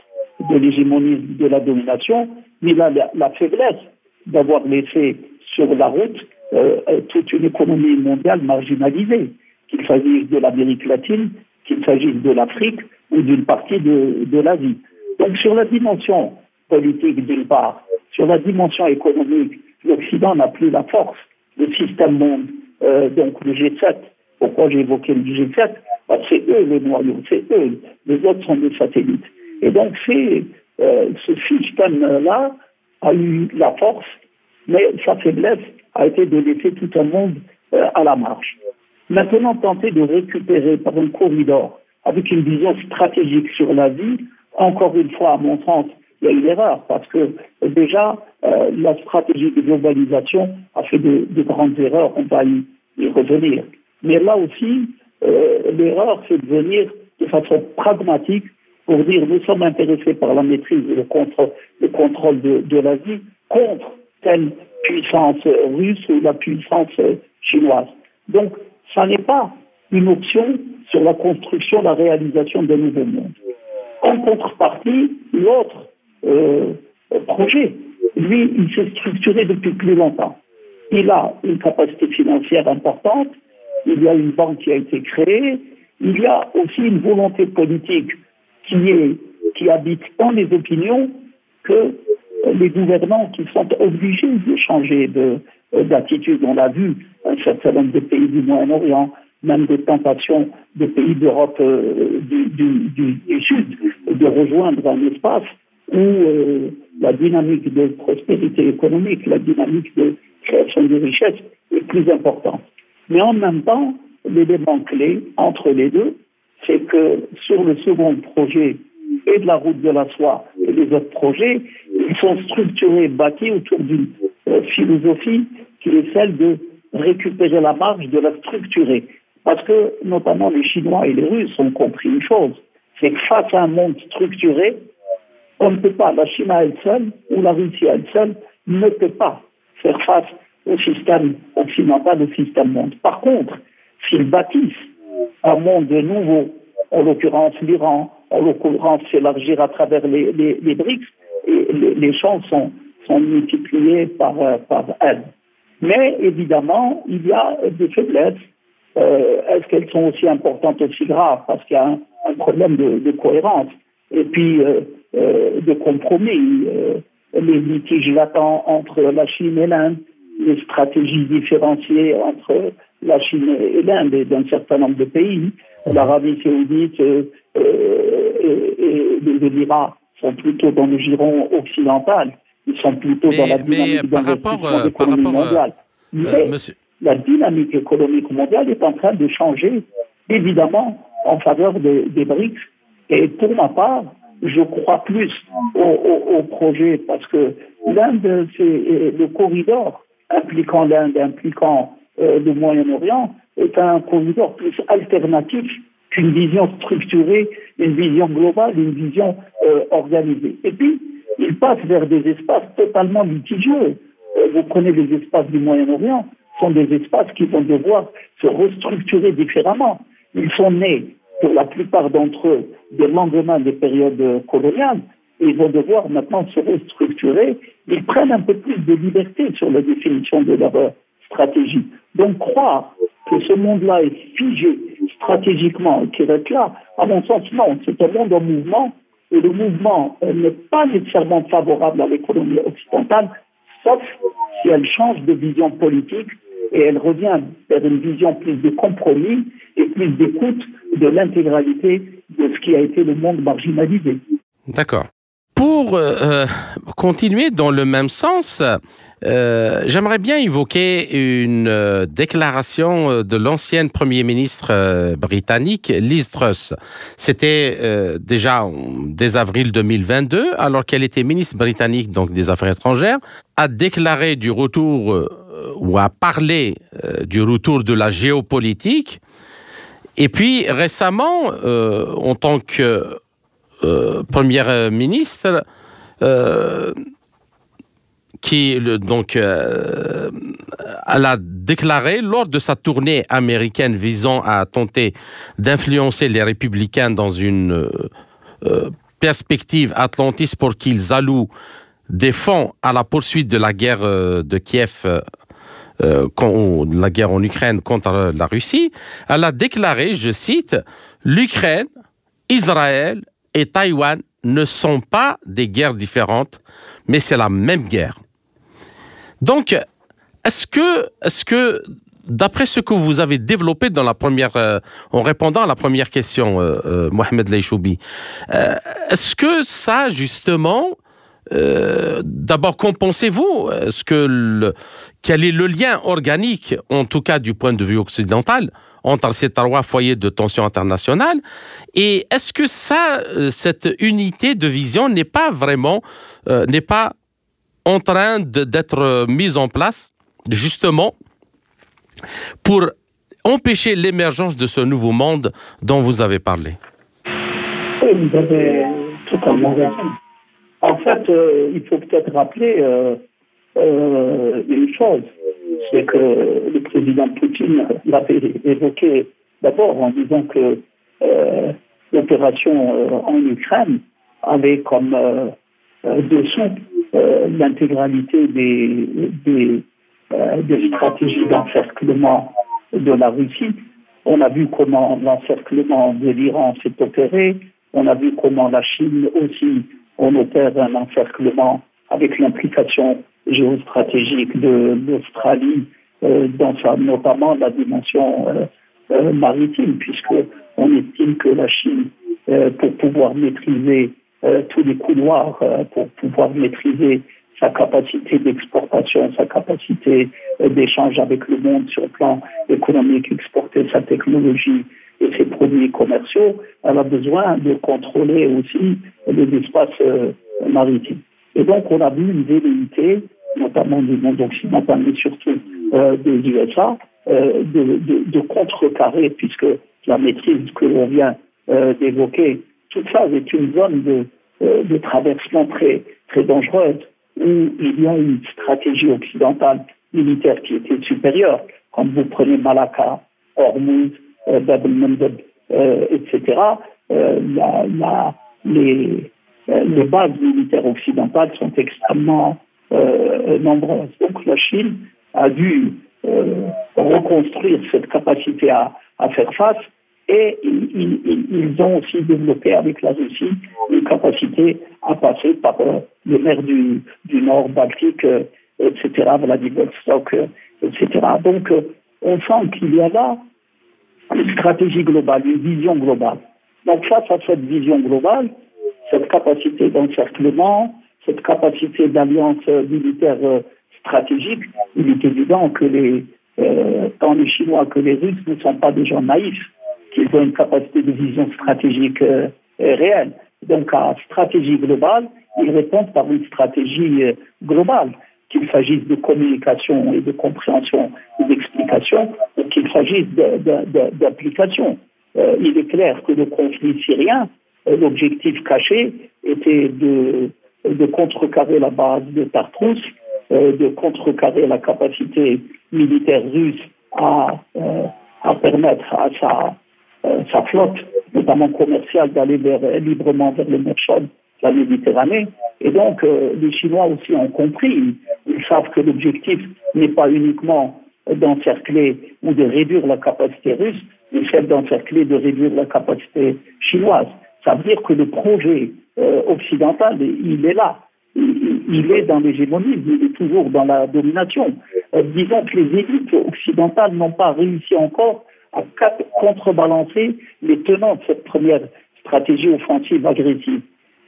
de l'hégémonie de la domination, mais il a la faiblesse d'avoir laissé sur la route euh, euh, toute une économie mondiale marginalisée, qu'il s'agisse de l'Amérique latine, qu'il s'agisse de l'Afrique ou d'une partie de, de l'Asie. Donc sur la dimension politique d'une part, sur la dimension économique, l'Occident n'a plus la force. Le système monde, euh, donc le G7, pourquoi j'ai évoqué le G7 bah, C'est eux les noyaux, c'est eux. Les autres sont des satellites. Et donc euh, ce système-là a eu la force, mais sa faiblesse a été de laisser tout un monde euh, à la marge. Maintenant, tenter de récupérer par un corridor avec une vision stratégique sur la vie, encore une fois, à mon sens, il y a une erreur parce que euh, déjà, euh, la stratégie de globalisation a fait de, grandes erreurs, on va y, revenir. Mais là aussi, l'erreur, c'est de venir de façon pragmatique pour dire nous sommes intéressés par la maîtrise et le, contre, le contrôle de, de la vie contre puissance russe ou la puissance chinoise. Donc, ça n'est pas une option sur la construction, la réalisation d'un nouveau monde. En contrepartie, l'autre euh, projet, lui, il s'est structuré depuis plus longtemps. Il a une capacité financière importante, il y a une banque qui a été créée, il y a aussi une volonté politique qui, qui habite tant les opinions que les gouvernants qui sont obligés de changer euh, d'attitude. On l'a vu, un certain nombre de pays du Moyen-Orient, même des tentations de pays d'Europe euh, du, Sud de rejoindre un espace où euh, la dynamique de prospérité économique, la dynamique de création de richesses est plus importante. Mais en même temps, l'élément clé entre les deux, c'est que sur le second projet et de la route de la soie et les autres projets, sont structurés, bâtis autour d'une euh, philosophie qui est celle de récupérer la marge, de la structurer. Parce que notamment les Chinois et les Russes ont compris une chose, c'est que face à un monde structuré, on ne peut pas, la Chine à elle seule ou la Russie à elle seule ne peut pas faire face au système occidental, au système monde. Par contre, s'ils bâtissent un monde nouveau, en l'occurrence l'Iran, en l'occurrence s'élargir à travers les, BRICS, les, les sont, sont multipliés par, euh, par. Mais évidemment, il y a des faiblesses. Euh, Est-ce qu'elles sont aussi importantes, aussi graves? Parce qu'il y a un, problème de, cohérence et puis euh, de compromis. Les litiges latents entre la Chine et l'Inde, les stratégies différenciées entre la Chine et l'Inde et d'un certain nombre de pays, l'Arabie saoudite euh, et, et, l'Iran sont plutôt dans le giron occidental, ils sont plutôt dans la dynamique d'investissement économique mondiale. Mais la dynamique économique mondiale est en train de changer, évidemment, en faveur des BRICS. Et pour ma part, je crois plus au, au, au projet parce que l'Inde, c'est le corridor impliquant l'Inde, impliquant euh, le Moyen-Orient, est un corridor plus alternatif qu'une vision structurée, une vision globale, une vision euh, organisée. Et puis, il passe vers des espaces totalement litigieux. Euh, vous prenez les espaces du Moyen-Orient, sont des espaces qui vont devoir se restructurer différemment. Ils sont nés, pour la plupart d'entre eux, des lendemains des périodes coloniales, et ils vont devoir maintenant se restructurer. Ils prennent un peu plus de liberté sur la définition de leur stratégie. Donc croire que ce monde-là est figé stratégiquement et qu'il est là, à mon sens, non. C'est un monde en mouvement et le mouvement euh, n'est pas nécessairement favorable à l'économie occidentale, sauf si elle change de vision politique et elle revient vers une vision plus de compromis et plus d'écoute de l'intégralité de ce qui a été le monde marginalisé. D'accord. Pour euh, euh, continuer dans le même sens, euh, j'aimerais bien évoquer une déclaration de l'ancienne Premier ministre britannique, Liz Truss. C'était déjà dès avril 2022, alors qu'elle était ministre britannique donc des Affaires étrangères, a déclaré du retour ou a parlé du retour de la géopolitique. Et puis récemment, en tant que euh, première ministre euh, qui donc euh, elle a déclaré lors de sa tournée américaine visant à tenter d'influencer les républicains dans une perspective atlantiste pour qu'ils allouent des fonds à la poursuite de la guerre de Kiev la guerre en Ukraine contre la Russie, elle a déclaré, je cite, l'Ukraine, Israël et Taïwan ne sont pas des guerres différentes, mais c'est la même guerre. Donc, est-ce que, est que d'après ce que vous avez développé dans la première, euh, en répondant à la première question, euh, euh, Mohamed Leishoubi, est-ce que ça, justement, d'abord, qu'en pensez-vous? Est-ce que quel est le lien organique, en tout cas du point de vue occidental, entre ces trois foyers de tension internationale? Et est-ce que ça, euh, cette unité de vision n'est pas vraiment, euh, n'est pas en train d'être euh, mise en place, justement, pour empêcher l'émergence de ce nouveau monde dont vous avez parlé? Oui, vous avez totalement raison. En fait, il faut peut-être rappeler une chose c'est que le président Poutine l'avait évoqué d'abord en disant que euh, l'opération euh, en Ukraine avait comme euh, dessous l'intégralité des, des, stratégies d'encerclement de la Russie. On a vu comment l'encerclement de l'Iran s'est opéré. On a vu comment la Chine aussi on opère un encerclement avec l'implication géostratégique de l'Australie, euh, dans sa, notamment la dimension euh, euh, maritime, puisque on estime que la Chine, pour pouvoir maîtriser tous les couloirs, pour pouvoir maîtriser sa capacité d'exportation, sa capacité d'échange avec le monde sur le plan économique, exporter sa technologie et ses produits commerciaux, elle a besoin de contrôler aussi les espaces maritimes. Et donc, on a vu une velléité, notamment du monde occidental, mais surtout euh, des USA, euh, de, contrecarrer, puisque la maîtrise que l'on vient euh, d'évoquer, toute ça est une zone de, euh, de traversement très, très dangereuse, où il y a une stratégie occidentale militaire qui était supérieure. Quand vous prenez Malacca, Hormuz, euh, Bab el-Mandeb, etc., euh, les bases militaires occidentales sont extrêmement euh, nombreuses. Donc la Chine a dû euh, reconstruire cette capacité à, faire face et ils, ont aussi développé avec la Russie une capacité à passer par les mers du, Nord, Baltique, etc., Vladivostok, etc. Donc on sent qu'il y a là une stratégie globale, une vision globale. Donc face à cette vision globale, cette capacité d'encerclement, cette capacité d'alliance militaire euh, stratégique, il est évident que les, euh, tant les Chinois que les Russes ne sont pas des gens naïfs, qu'ils ont une capacité de vision stratégique euh, réelle. Donc, à stratégie globale, ils répondent par une stratégie globale, qu'il s'agisse de communication et de compréhension et d'explication, ou qu'il s'agisse d'application. il est clair que le conflit syrien l'objectif caché était de, contrecarrer la base de Tartous, euh, de contrecarrer la capacité militaire russe à, euh, permettre à sa, euh, flotte, notamment commerciale, d'aller librement vers le mer la Méditerranée. Et donc, les Chinois aussi ont compris. Ils savent que l'objectif n'est pas uniquement d'encercler ou de réduire la capacité russe, mais celle d'encercler, de réduire la capacité chinoise. Ça veut dire que le projet euh, occidental, il est là. Il, est dans l'hégémonie, il est toujours dans la domination. disons que les élites occidentales n'ont pas réussi encore à contrebalancer les tenants de cette première stratégie offensive agressive.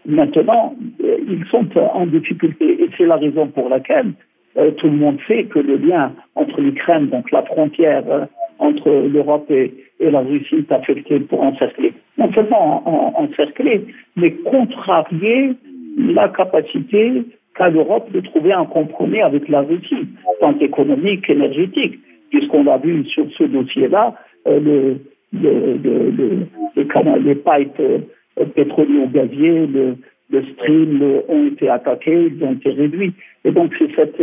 Maintenant, euh, ils sont en difficulté et c'est la raison pour laquelle euh, tout le monde sait que le lien entre l'Ukraine, donc la frontière euh, entre l'Europe et, la Russie est affecté pour encercler. Non seulement encercler, mais contrarier la capacité qu'a l'Europe de trouver un compromis avec la Russie, tant économique qu'énergétique, puisqu'on a vu sur ce dossier-là, le, les, pipes euh, pétroliers le, le stream ont été attaqués, ils ont été réduits. Et donc c'est cette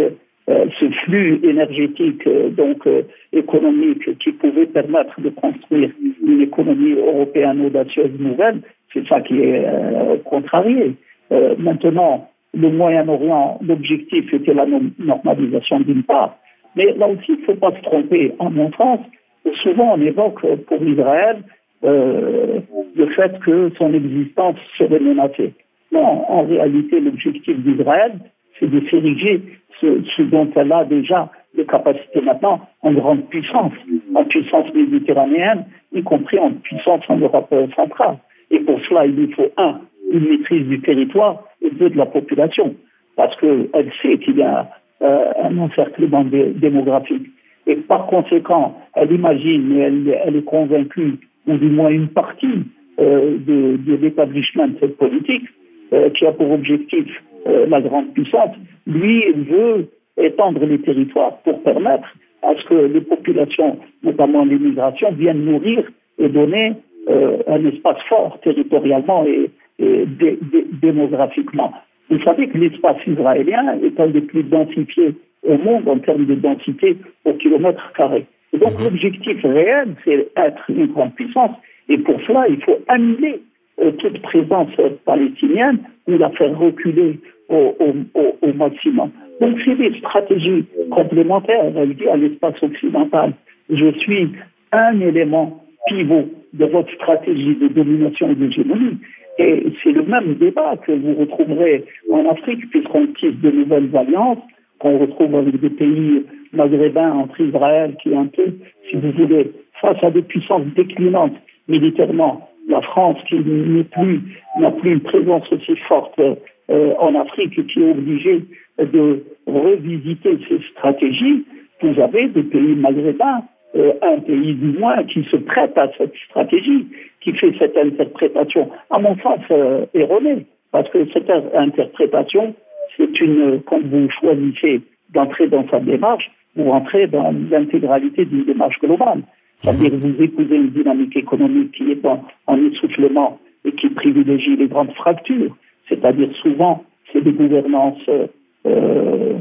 euh, ce flux énergétique euh, donc économique qui pouvait permettre de construire une économie européenne audacieuse nouvelle, c'est ça qui est contrarié. maintenant, le Moyen-Orient, l'objectif était la normalisation d'une part, mais là aussi il ne faut pas se tromper. En sens, souvent on évoque pour Israël euh, le fait que son existence serait menacée. Non, en réalité, l'objectif d'Israël, c'est de s'ériger ce, dont elle a déjà des capacités maintenant en grande puissance, en puissance méditerranéenne, y compris en puissance en Europe centrale. Et pour cela, il lui faut, un, une maîtrise du territoire et deux, de la population, parce qu'elle sait qu'il y a euh, un encerclement démographique. Et par conséquent, elle imagine et elle est convaincue ou du moins une partie euh, de, de l'établissement de cette politique, euh, qui a pour objectif euh, la grande puissance, lui veut étendre les territoires pour permettre à ce que les populations, notamment l'immigration, viennent nourrir et donner un espace fort territorialement et, démographiquement. Vous savez que l'espace israélien est un des plus densifiés au monde en termes de densité au kilomètre carré donc mhm. l'objectif réel, c'est être une grande puissance. Et pour cela, il faut annuler euh, toute présence palestinienne ou la faire reculer au, maximum. Donc c'est des stratégies complémentaires à l'espace occidental. Je suis un élément pivot de votre stratégie de domination et d'hégémonie. Et c'est le même débat que vous retrouverez en Afrique, puisqu'on tisse de nouvelles alliances, qu'on retrouve avec des pays maghrébin entre Israël, qui est un peu, si vous voulez, face à des puissances déclinantes militairement, la France qui n'est plus, n'a plus une présence aussi forte euh, en Afrique et qui est obligée de revisiter ses stratégies, vous avez des pays maghrébins, euh, un pays du moins qui se prête à cette stratégie, qui fait cette interprétation, à mon sens, euh, erronée, parce que cette interprétation, c'est une, quand vous choisissez d'entrer dans sa démarche, vous rentrez dans l'intégralité d'une démarche globale. C'est-à-dire que vous épousez une dynamique économique qui est en, essoufflement et qui privilégie les grandes fractures. C'est-à-dire souvent, c'est des gouvernances euh, euh,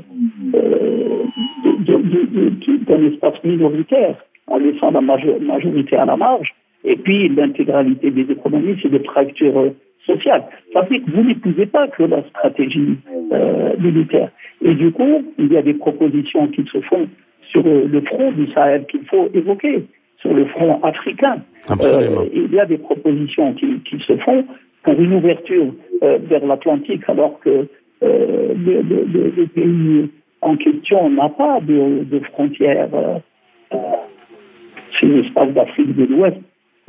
d'un espace minoritaire en laissant la majorité à la marge. Et puis l'intégralité des économies, c'est des fractures sociales. Ça dire que vous n'épousez pas que la stratégie euh, militaire. Et du coup, il y a des propositions qui se font sur le front du Sahel qu'il faut évoquer, sur le front africain. Euh, il y a des propositions qui, qui se font pour une ouverture euh, vers l'Atlantique, alors que euh, le, le, le, pays en question n'a pas de, de frontières euh, sur l'espace d'Afrique de l'Ouest.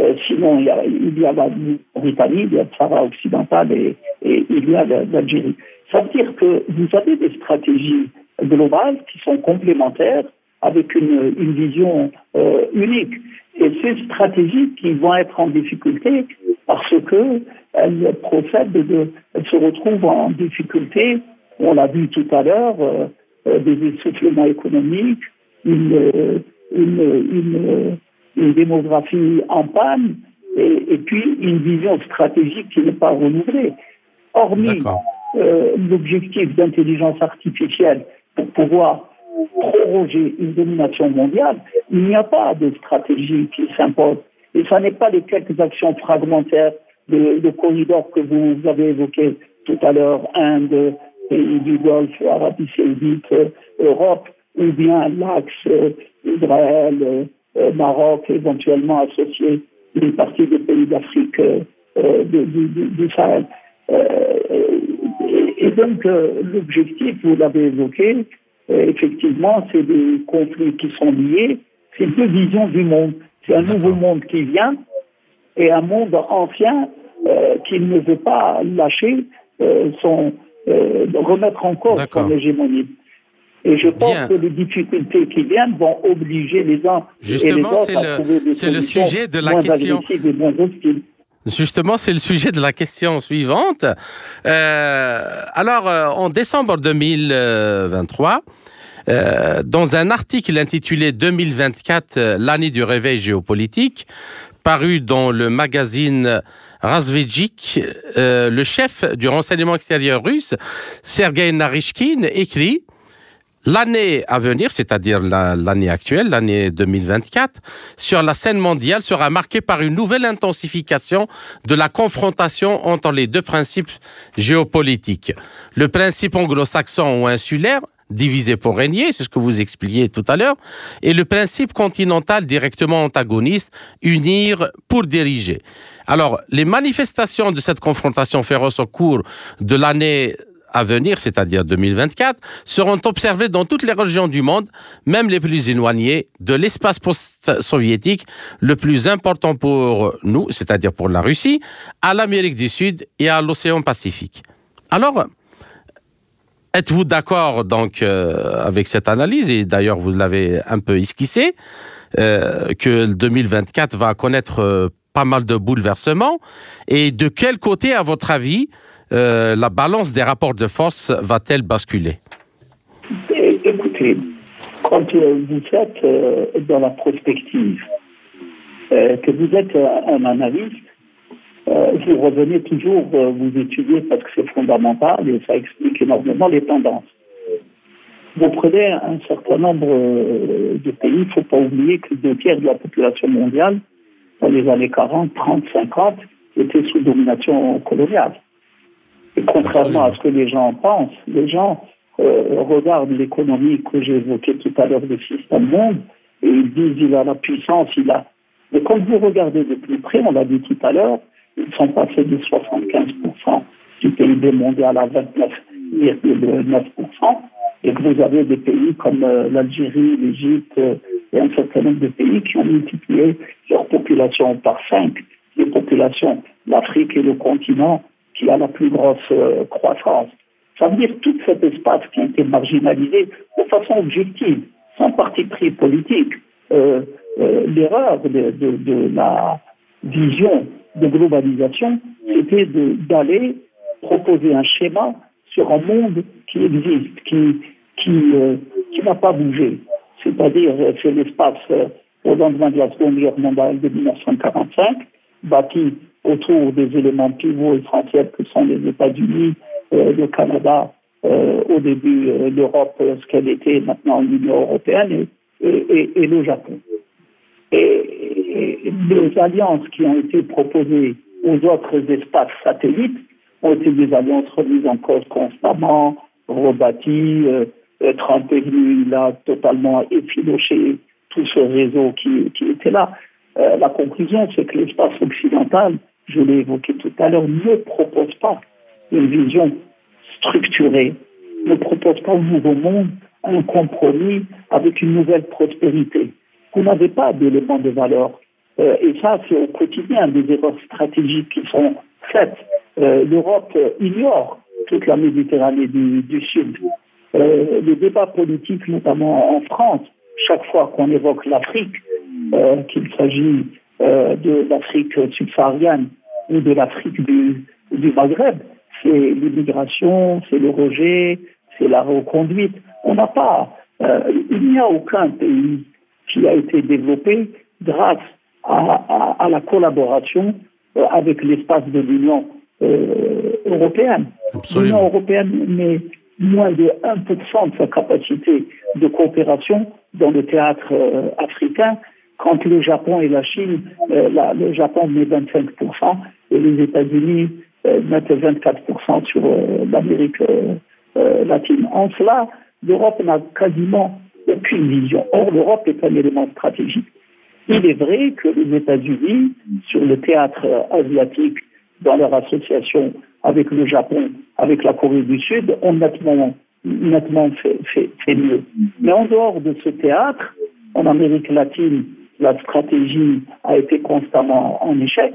Euh, sinon, il y, a, il y a la Britannie, il y a le Sahara occidental et, et il y a l'Algérie. Ça veut dire que vous avez des stratégies globales qui sont complémentaires avec une, une vision euh, unique. Et ces stratégies qui vont être en difficulté parce que elles procèdent de, elles se retrouvent en difficulté. On l'a vu tout à l'heure, euh, euh des essoufflements économiques, une, une, une, une démographie en panne, et, et, puis une vision stratégique qui n'est pas renouvelée. Hormis euh, l'objectif d'intelligence artificielle pour pouvoir proroger une domination mondiale, il n'y a pas de stratégie qui s'impose. Et ce n'est pas les quelques actions fragmentaires de, de corridors que vous avez évoqués tout à l'heure, Inde, pays du Golfe, Arabie Saoudite, Europe, ou bien l'axe euh, Israël, euh, Maroc, éventuellement associé une partie des pays d'Afrique du, du, du, Sahel. et donc, l'objectif, vous l'avez évoqué, effectivement, c'est des conflits qui sont liés. C'est deux visions du monde. C'est un nouveau monde qui vient et un monde ancien euh, qui ne veut pas lâcher euh, son euh, remettre en cause son hégémonie. Et je pense que les difficultés qui viennent vont obliger les uns et les autres à trouver des c'est le sujet de la question. Justement, c'est le sujet de la question suivante. Euh, alors, euh, en décembre 2023, euh, dans un article intitulé 2024, euh, l'année du réveil géopolitique, paru dans le magazine Razvedjik, euh, le chef du renseignement extérieur russe, Sergei Narishkin, écrit L'année à venir, c'est-à-dire l'année actuelle, l'année 2024, sur la scène mondiale sera marquée par une nouvelle intensification de la confrontation entre les deux principes géopolitiques. Le principe anglo-saxon ou insulaire, divisé pour régner, c'est ce que vous expliquiez tout à l'heure, et le principe continental directement antagoniste, unir pour diriger. Alors, les manifestations de cette confrontation féroce au cours de l'année à venir, c'est-à-dire 2024, seront observées dans toutes les régions du monde, même les plus éloignées, de l'espace post-soviétique le plus important pour nous, c'est-à-dire pour la Russie, à l'Amérique du Sud et à l'océan Pacifique. Alors, êtes-vous d'accord donc euh, avec cette analyse? Et d'ailleurs vous l'avez un peu esquissé euh, que 2024 va connaître euh, pas mal de bouleversements et de quel côté à votre avis euh, la balance des rapports de force va-t-elle basculer? Écoutez, quand vous êtes euh, dans la prospective, euh, que vous êtes un analyste, vous revenez toujours, vous étudiez parce que c'est fondamental et ça explique énormément les tendances. Vous prenez un certain nombre de pays, il ne faut pas oublier que deux tiers de la population mondiale, dans les années 40, 30, 50, était sous domination coloniale. Et contrairement à ce que les gens pensent, les gens euh, regardent l'économie que j'ai évoquée tout à l'heure du système monde et ils disent il a la puissance, il a. Mais quand vous regardez de plus près, on l'a dit tout à l'heure, ils sont passés de 75% du PIB mondial à 29,9%, et que vous avez des pays comme euh, l'Algérie, l'Égypte euh, et un certain nombre de pays qui ont multiplié leur population par 5. Les populations, l'Afrique et le continent qui a la plus grosse euh, croissance. Ça veut dire tout cet espace qui a été marginalisé de façon objective, sans parti pris politique. Euh, euh, l'erreur de, la vision de globalisation, c'était d'aller proposer un schéma sur un monde qui existe, qui, qui, qui n'a pas bougé. C'est-à-dire, c'est l'espace au lendemain de la Seconde Guerre mondiale de 1945, bâti autour des éléments pivots essentiels que sont les États-Unis, euh, le Canada, euh, au début euh, l'Europe, ce qu'elle était maintenant l'Union européenne, et, le Japon. Et, les alliances qui ont été proposées aux autres espaces satellites ont été des alliances remises en cause constamment, rebâties. Trump est venu là totalement effilocher tout ce réseau qui était là. la conclusion, c'est que l'espace occidental je l'ai évoqué tout à l'heure, ne propose pas une vision structurée, ne propose pas au nouveau monde un compromis avec une nouvelle prospérité. Vous n'avez pas d'éléments de valeur. Euh, et ça, c'est au quotidien des erreurs stratégiques qui sont faites. Euh, L'Europe ignore toute la Méditerranée du, Sud. Euh, les débats politiques, notamment en France, chaque fois qu'on évoque l'Afrique, euh, qu'il s'agit euh, de l'Afrique subsaharienne ou de l'Afrique du, du Maghreb. C'est l'immigration, c'est le rejet, c'est la reconduite. On n'a pas, euh, il n'y a aucun pays qui a été développé grâce à, à, la collaboration euh, avec l'espace de l'Union européenne. L'Union européenne met moins de 1% de sa capacité de coopération dans le théâtre africain quand le Japon et la Chine, euh, le Japon met 25% et les États-Unis euh, mettent 24% sur euh, l'Amérique latine. En cela, l'Europe n'a quasiment aucune vision. Or, l'Europe est un élément stratégique. Il est vrai que les États-Unis, sur le théâtre asiatique, dans leur association avec le Japon, avec la Corée du Sud, ont nettement, fait mieux. Mais en dehors de ce théâtre, en Amérique latine, la stratégie a été constamment en échec.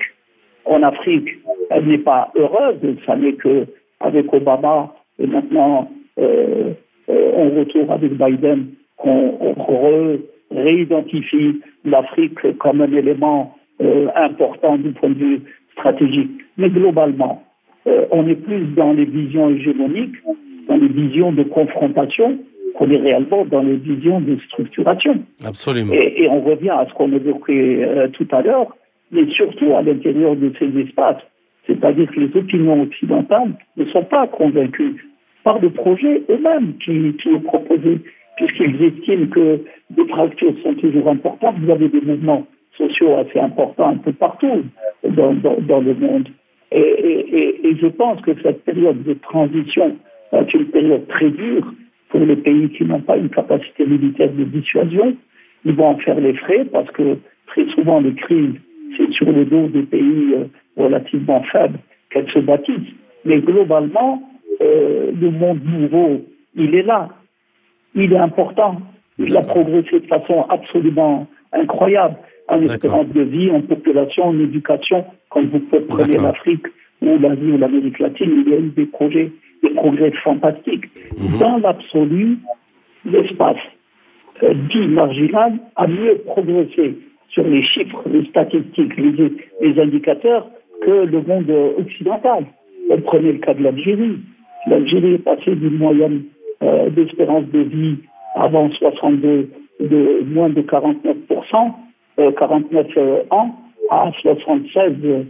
En Afrique, elle n'est pas heureuse. Ça n'est que avec Obama et maintenant euh, euh, on retourne avec Biden qu'on réidentifie l'Afrique comme un élément euh, important du point de vue stratégique. Mais globalement, euh, on est plus dans les visions hégémoniques, dans les visions de confrontation, qu'on est réellement dans les visions de structuration. Absolument. Et, on revient à ce qu'on évoquait euh, tout à l'heure, mais surtout à l'intérieur de ces espaces. C'est-à-dire que les opinions occidentales ne sont pas convaincues par le projet eux-mêmes qui, qui est proposé, puisqu'ils estiment que des fractures sont toujours importantes. Vous avez des mouvements sociaux assez importants un peu partout dans, dans, le monde. Et, et, et, je pense que cette période de transition est une période très dure pour les pays qui n'ont pas une capacité militaire de dissuasion. Ils vont en faire les frais parce que très souvent les crises, c'est sur le dos des pays euh, relativement faibles qu'elles se bâtissent. Mais globalement, euh, le monde nouveau, il est là. Il est important. Il a progressé de façon absolument incroyable en espérance de vie, en population, en éducation. Quand vous prenez l'Afrique ou l'Asie ou l'Amérique latine, il y a eu des projets, des progrès fantastiques. Mhm. Dans l'absolu, l'espace euh, dit marginal a mieux progressé sur les chiffres, les statistiques, les, les indicateurs que le monde occidental. Prenez le cas de l'Algérie. L'Algérie est passée d'une moyenne euh, d'espérance de vie avant 62 de moins de 49%, 49 euh, euh, ans, à 76,2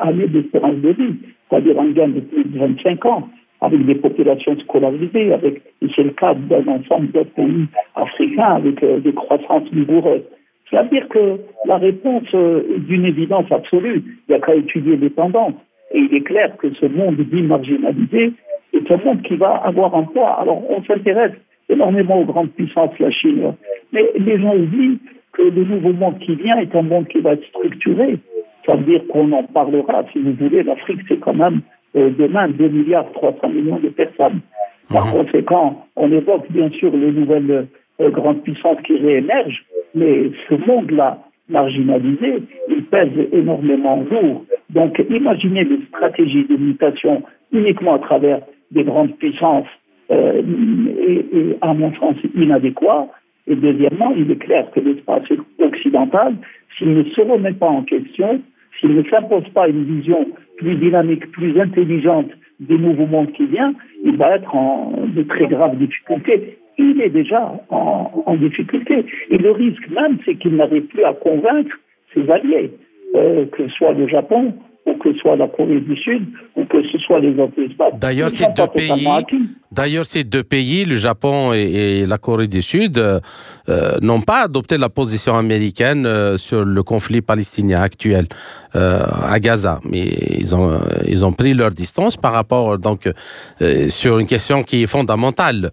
années d'espérance de vie, c'est-à-dire un gain de plus de 25 ans, avec des populations scolarisées, avec, et c'est le cas d'un ensemble d'autres pays africains avec des croissances vigoureuses. C'est-à-dire que la réponse est d'une évidence absolue. Il n'y a qu'à étudier les tendances. Et il est clair que ce monde dit marginalisé est un monde qui va avoir un poids. Alors, on s'intéresse énormément aux grandes puissances, la Chine. Mais les gens oublient que le nouveau monde qui vient est un monde qui va être structuré. Ça veut dire qu'on en parlera, si vous voulez. L'Afrique, c'est quand même euh, demain 2 milliards 300 millions de personnes. Par mhm. conséquent, on évoque bien sûr les nouvelles euh, grandes puissances qui réémergent, mais ce monde-là, marginalisé, il pèse énormément lourd. Donc imaginez des stratégies de mutation uniquement à travers des grandes puissances euh, et, à mon sens inadéquat. Et deuxièmement, il est clair que l'espace occidental, s'il ne se remet pas en question, s'il ne s'impose pas une vision plus dynamique, plus intelligente des nouveaux mondes qui vient, il va être en de très graves difficultés il est déjà en, difficulté. Et le risque même, c'est qu'il n'arrive plus à convaincre ses alliés, euh, que ce soit le Japon, ou que ce soit la Corée du Sud, ou que ce soit les autres espaces. D'ailleurs, ces deux pays, d'ailleurs, ces deux pays, le Japon et, la Corée du Sud, euh, euh, n'ont pas adopté la position américaine sur le conflit palestinien actuel à Gaza, mais ils ont ils ont pris leur distance par rapport donc sur une question qui est fondamentale.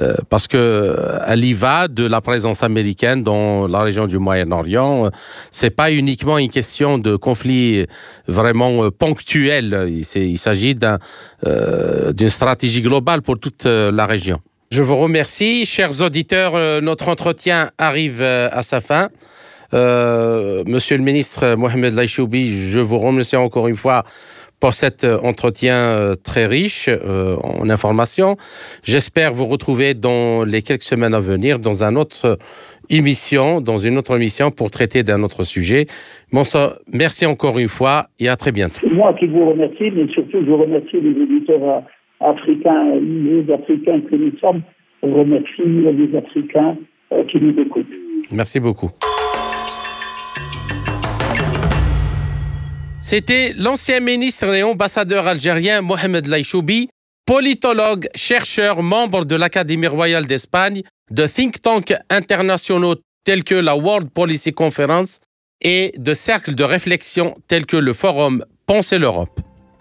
Euh, parce que euh, elle y de la présence américaine dans la région du Moyen-Orient. C'est pas uniquement une question de conflit vraiment euh, ponctuel. Il s'agit d'une stratégie globale pour toute la région. Je vous remercie, chers auditeurs. Notre entretien arrive à sa fin. Monsieur le ministre Mohamed Laïchoubi, je vous remercie encore une fois pour cet euh, entretien euh, très riche euh, en informations. J'espère vous retrouver dans les quelques semaines à venir dans une autre émission, dans une autre émission pour traiter d'un autre sujet. Bonsoir, merci encore une fois et à très bientôt. Moi qui vous remercie, mais surtout je remercie les éditeurs africains, les Africains que nous sommes. Je remercie les Africains qui nous écoutent. Merci beaucoup. C'était l'ancien ministre et ambassadeur algérien Mohamed Laïchoubi, politologue, chercheur, membre de l'Académie royale d'Espagne, de think tanks internationaux tels que la World Policy Conference et de cercles de réflexion tels que le forum Penser l'Europe.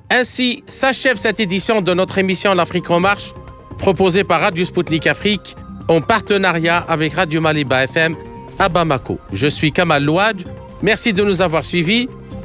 Ainsi s'achève cette édition de notre émission L'Afrique en marche, proposée par Radio Sputnik Afrique en partenariat avec Radio Maliba FM à Bamako. Je suis Kamal Louadj. Merci de nous avoir suivis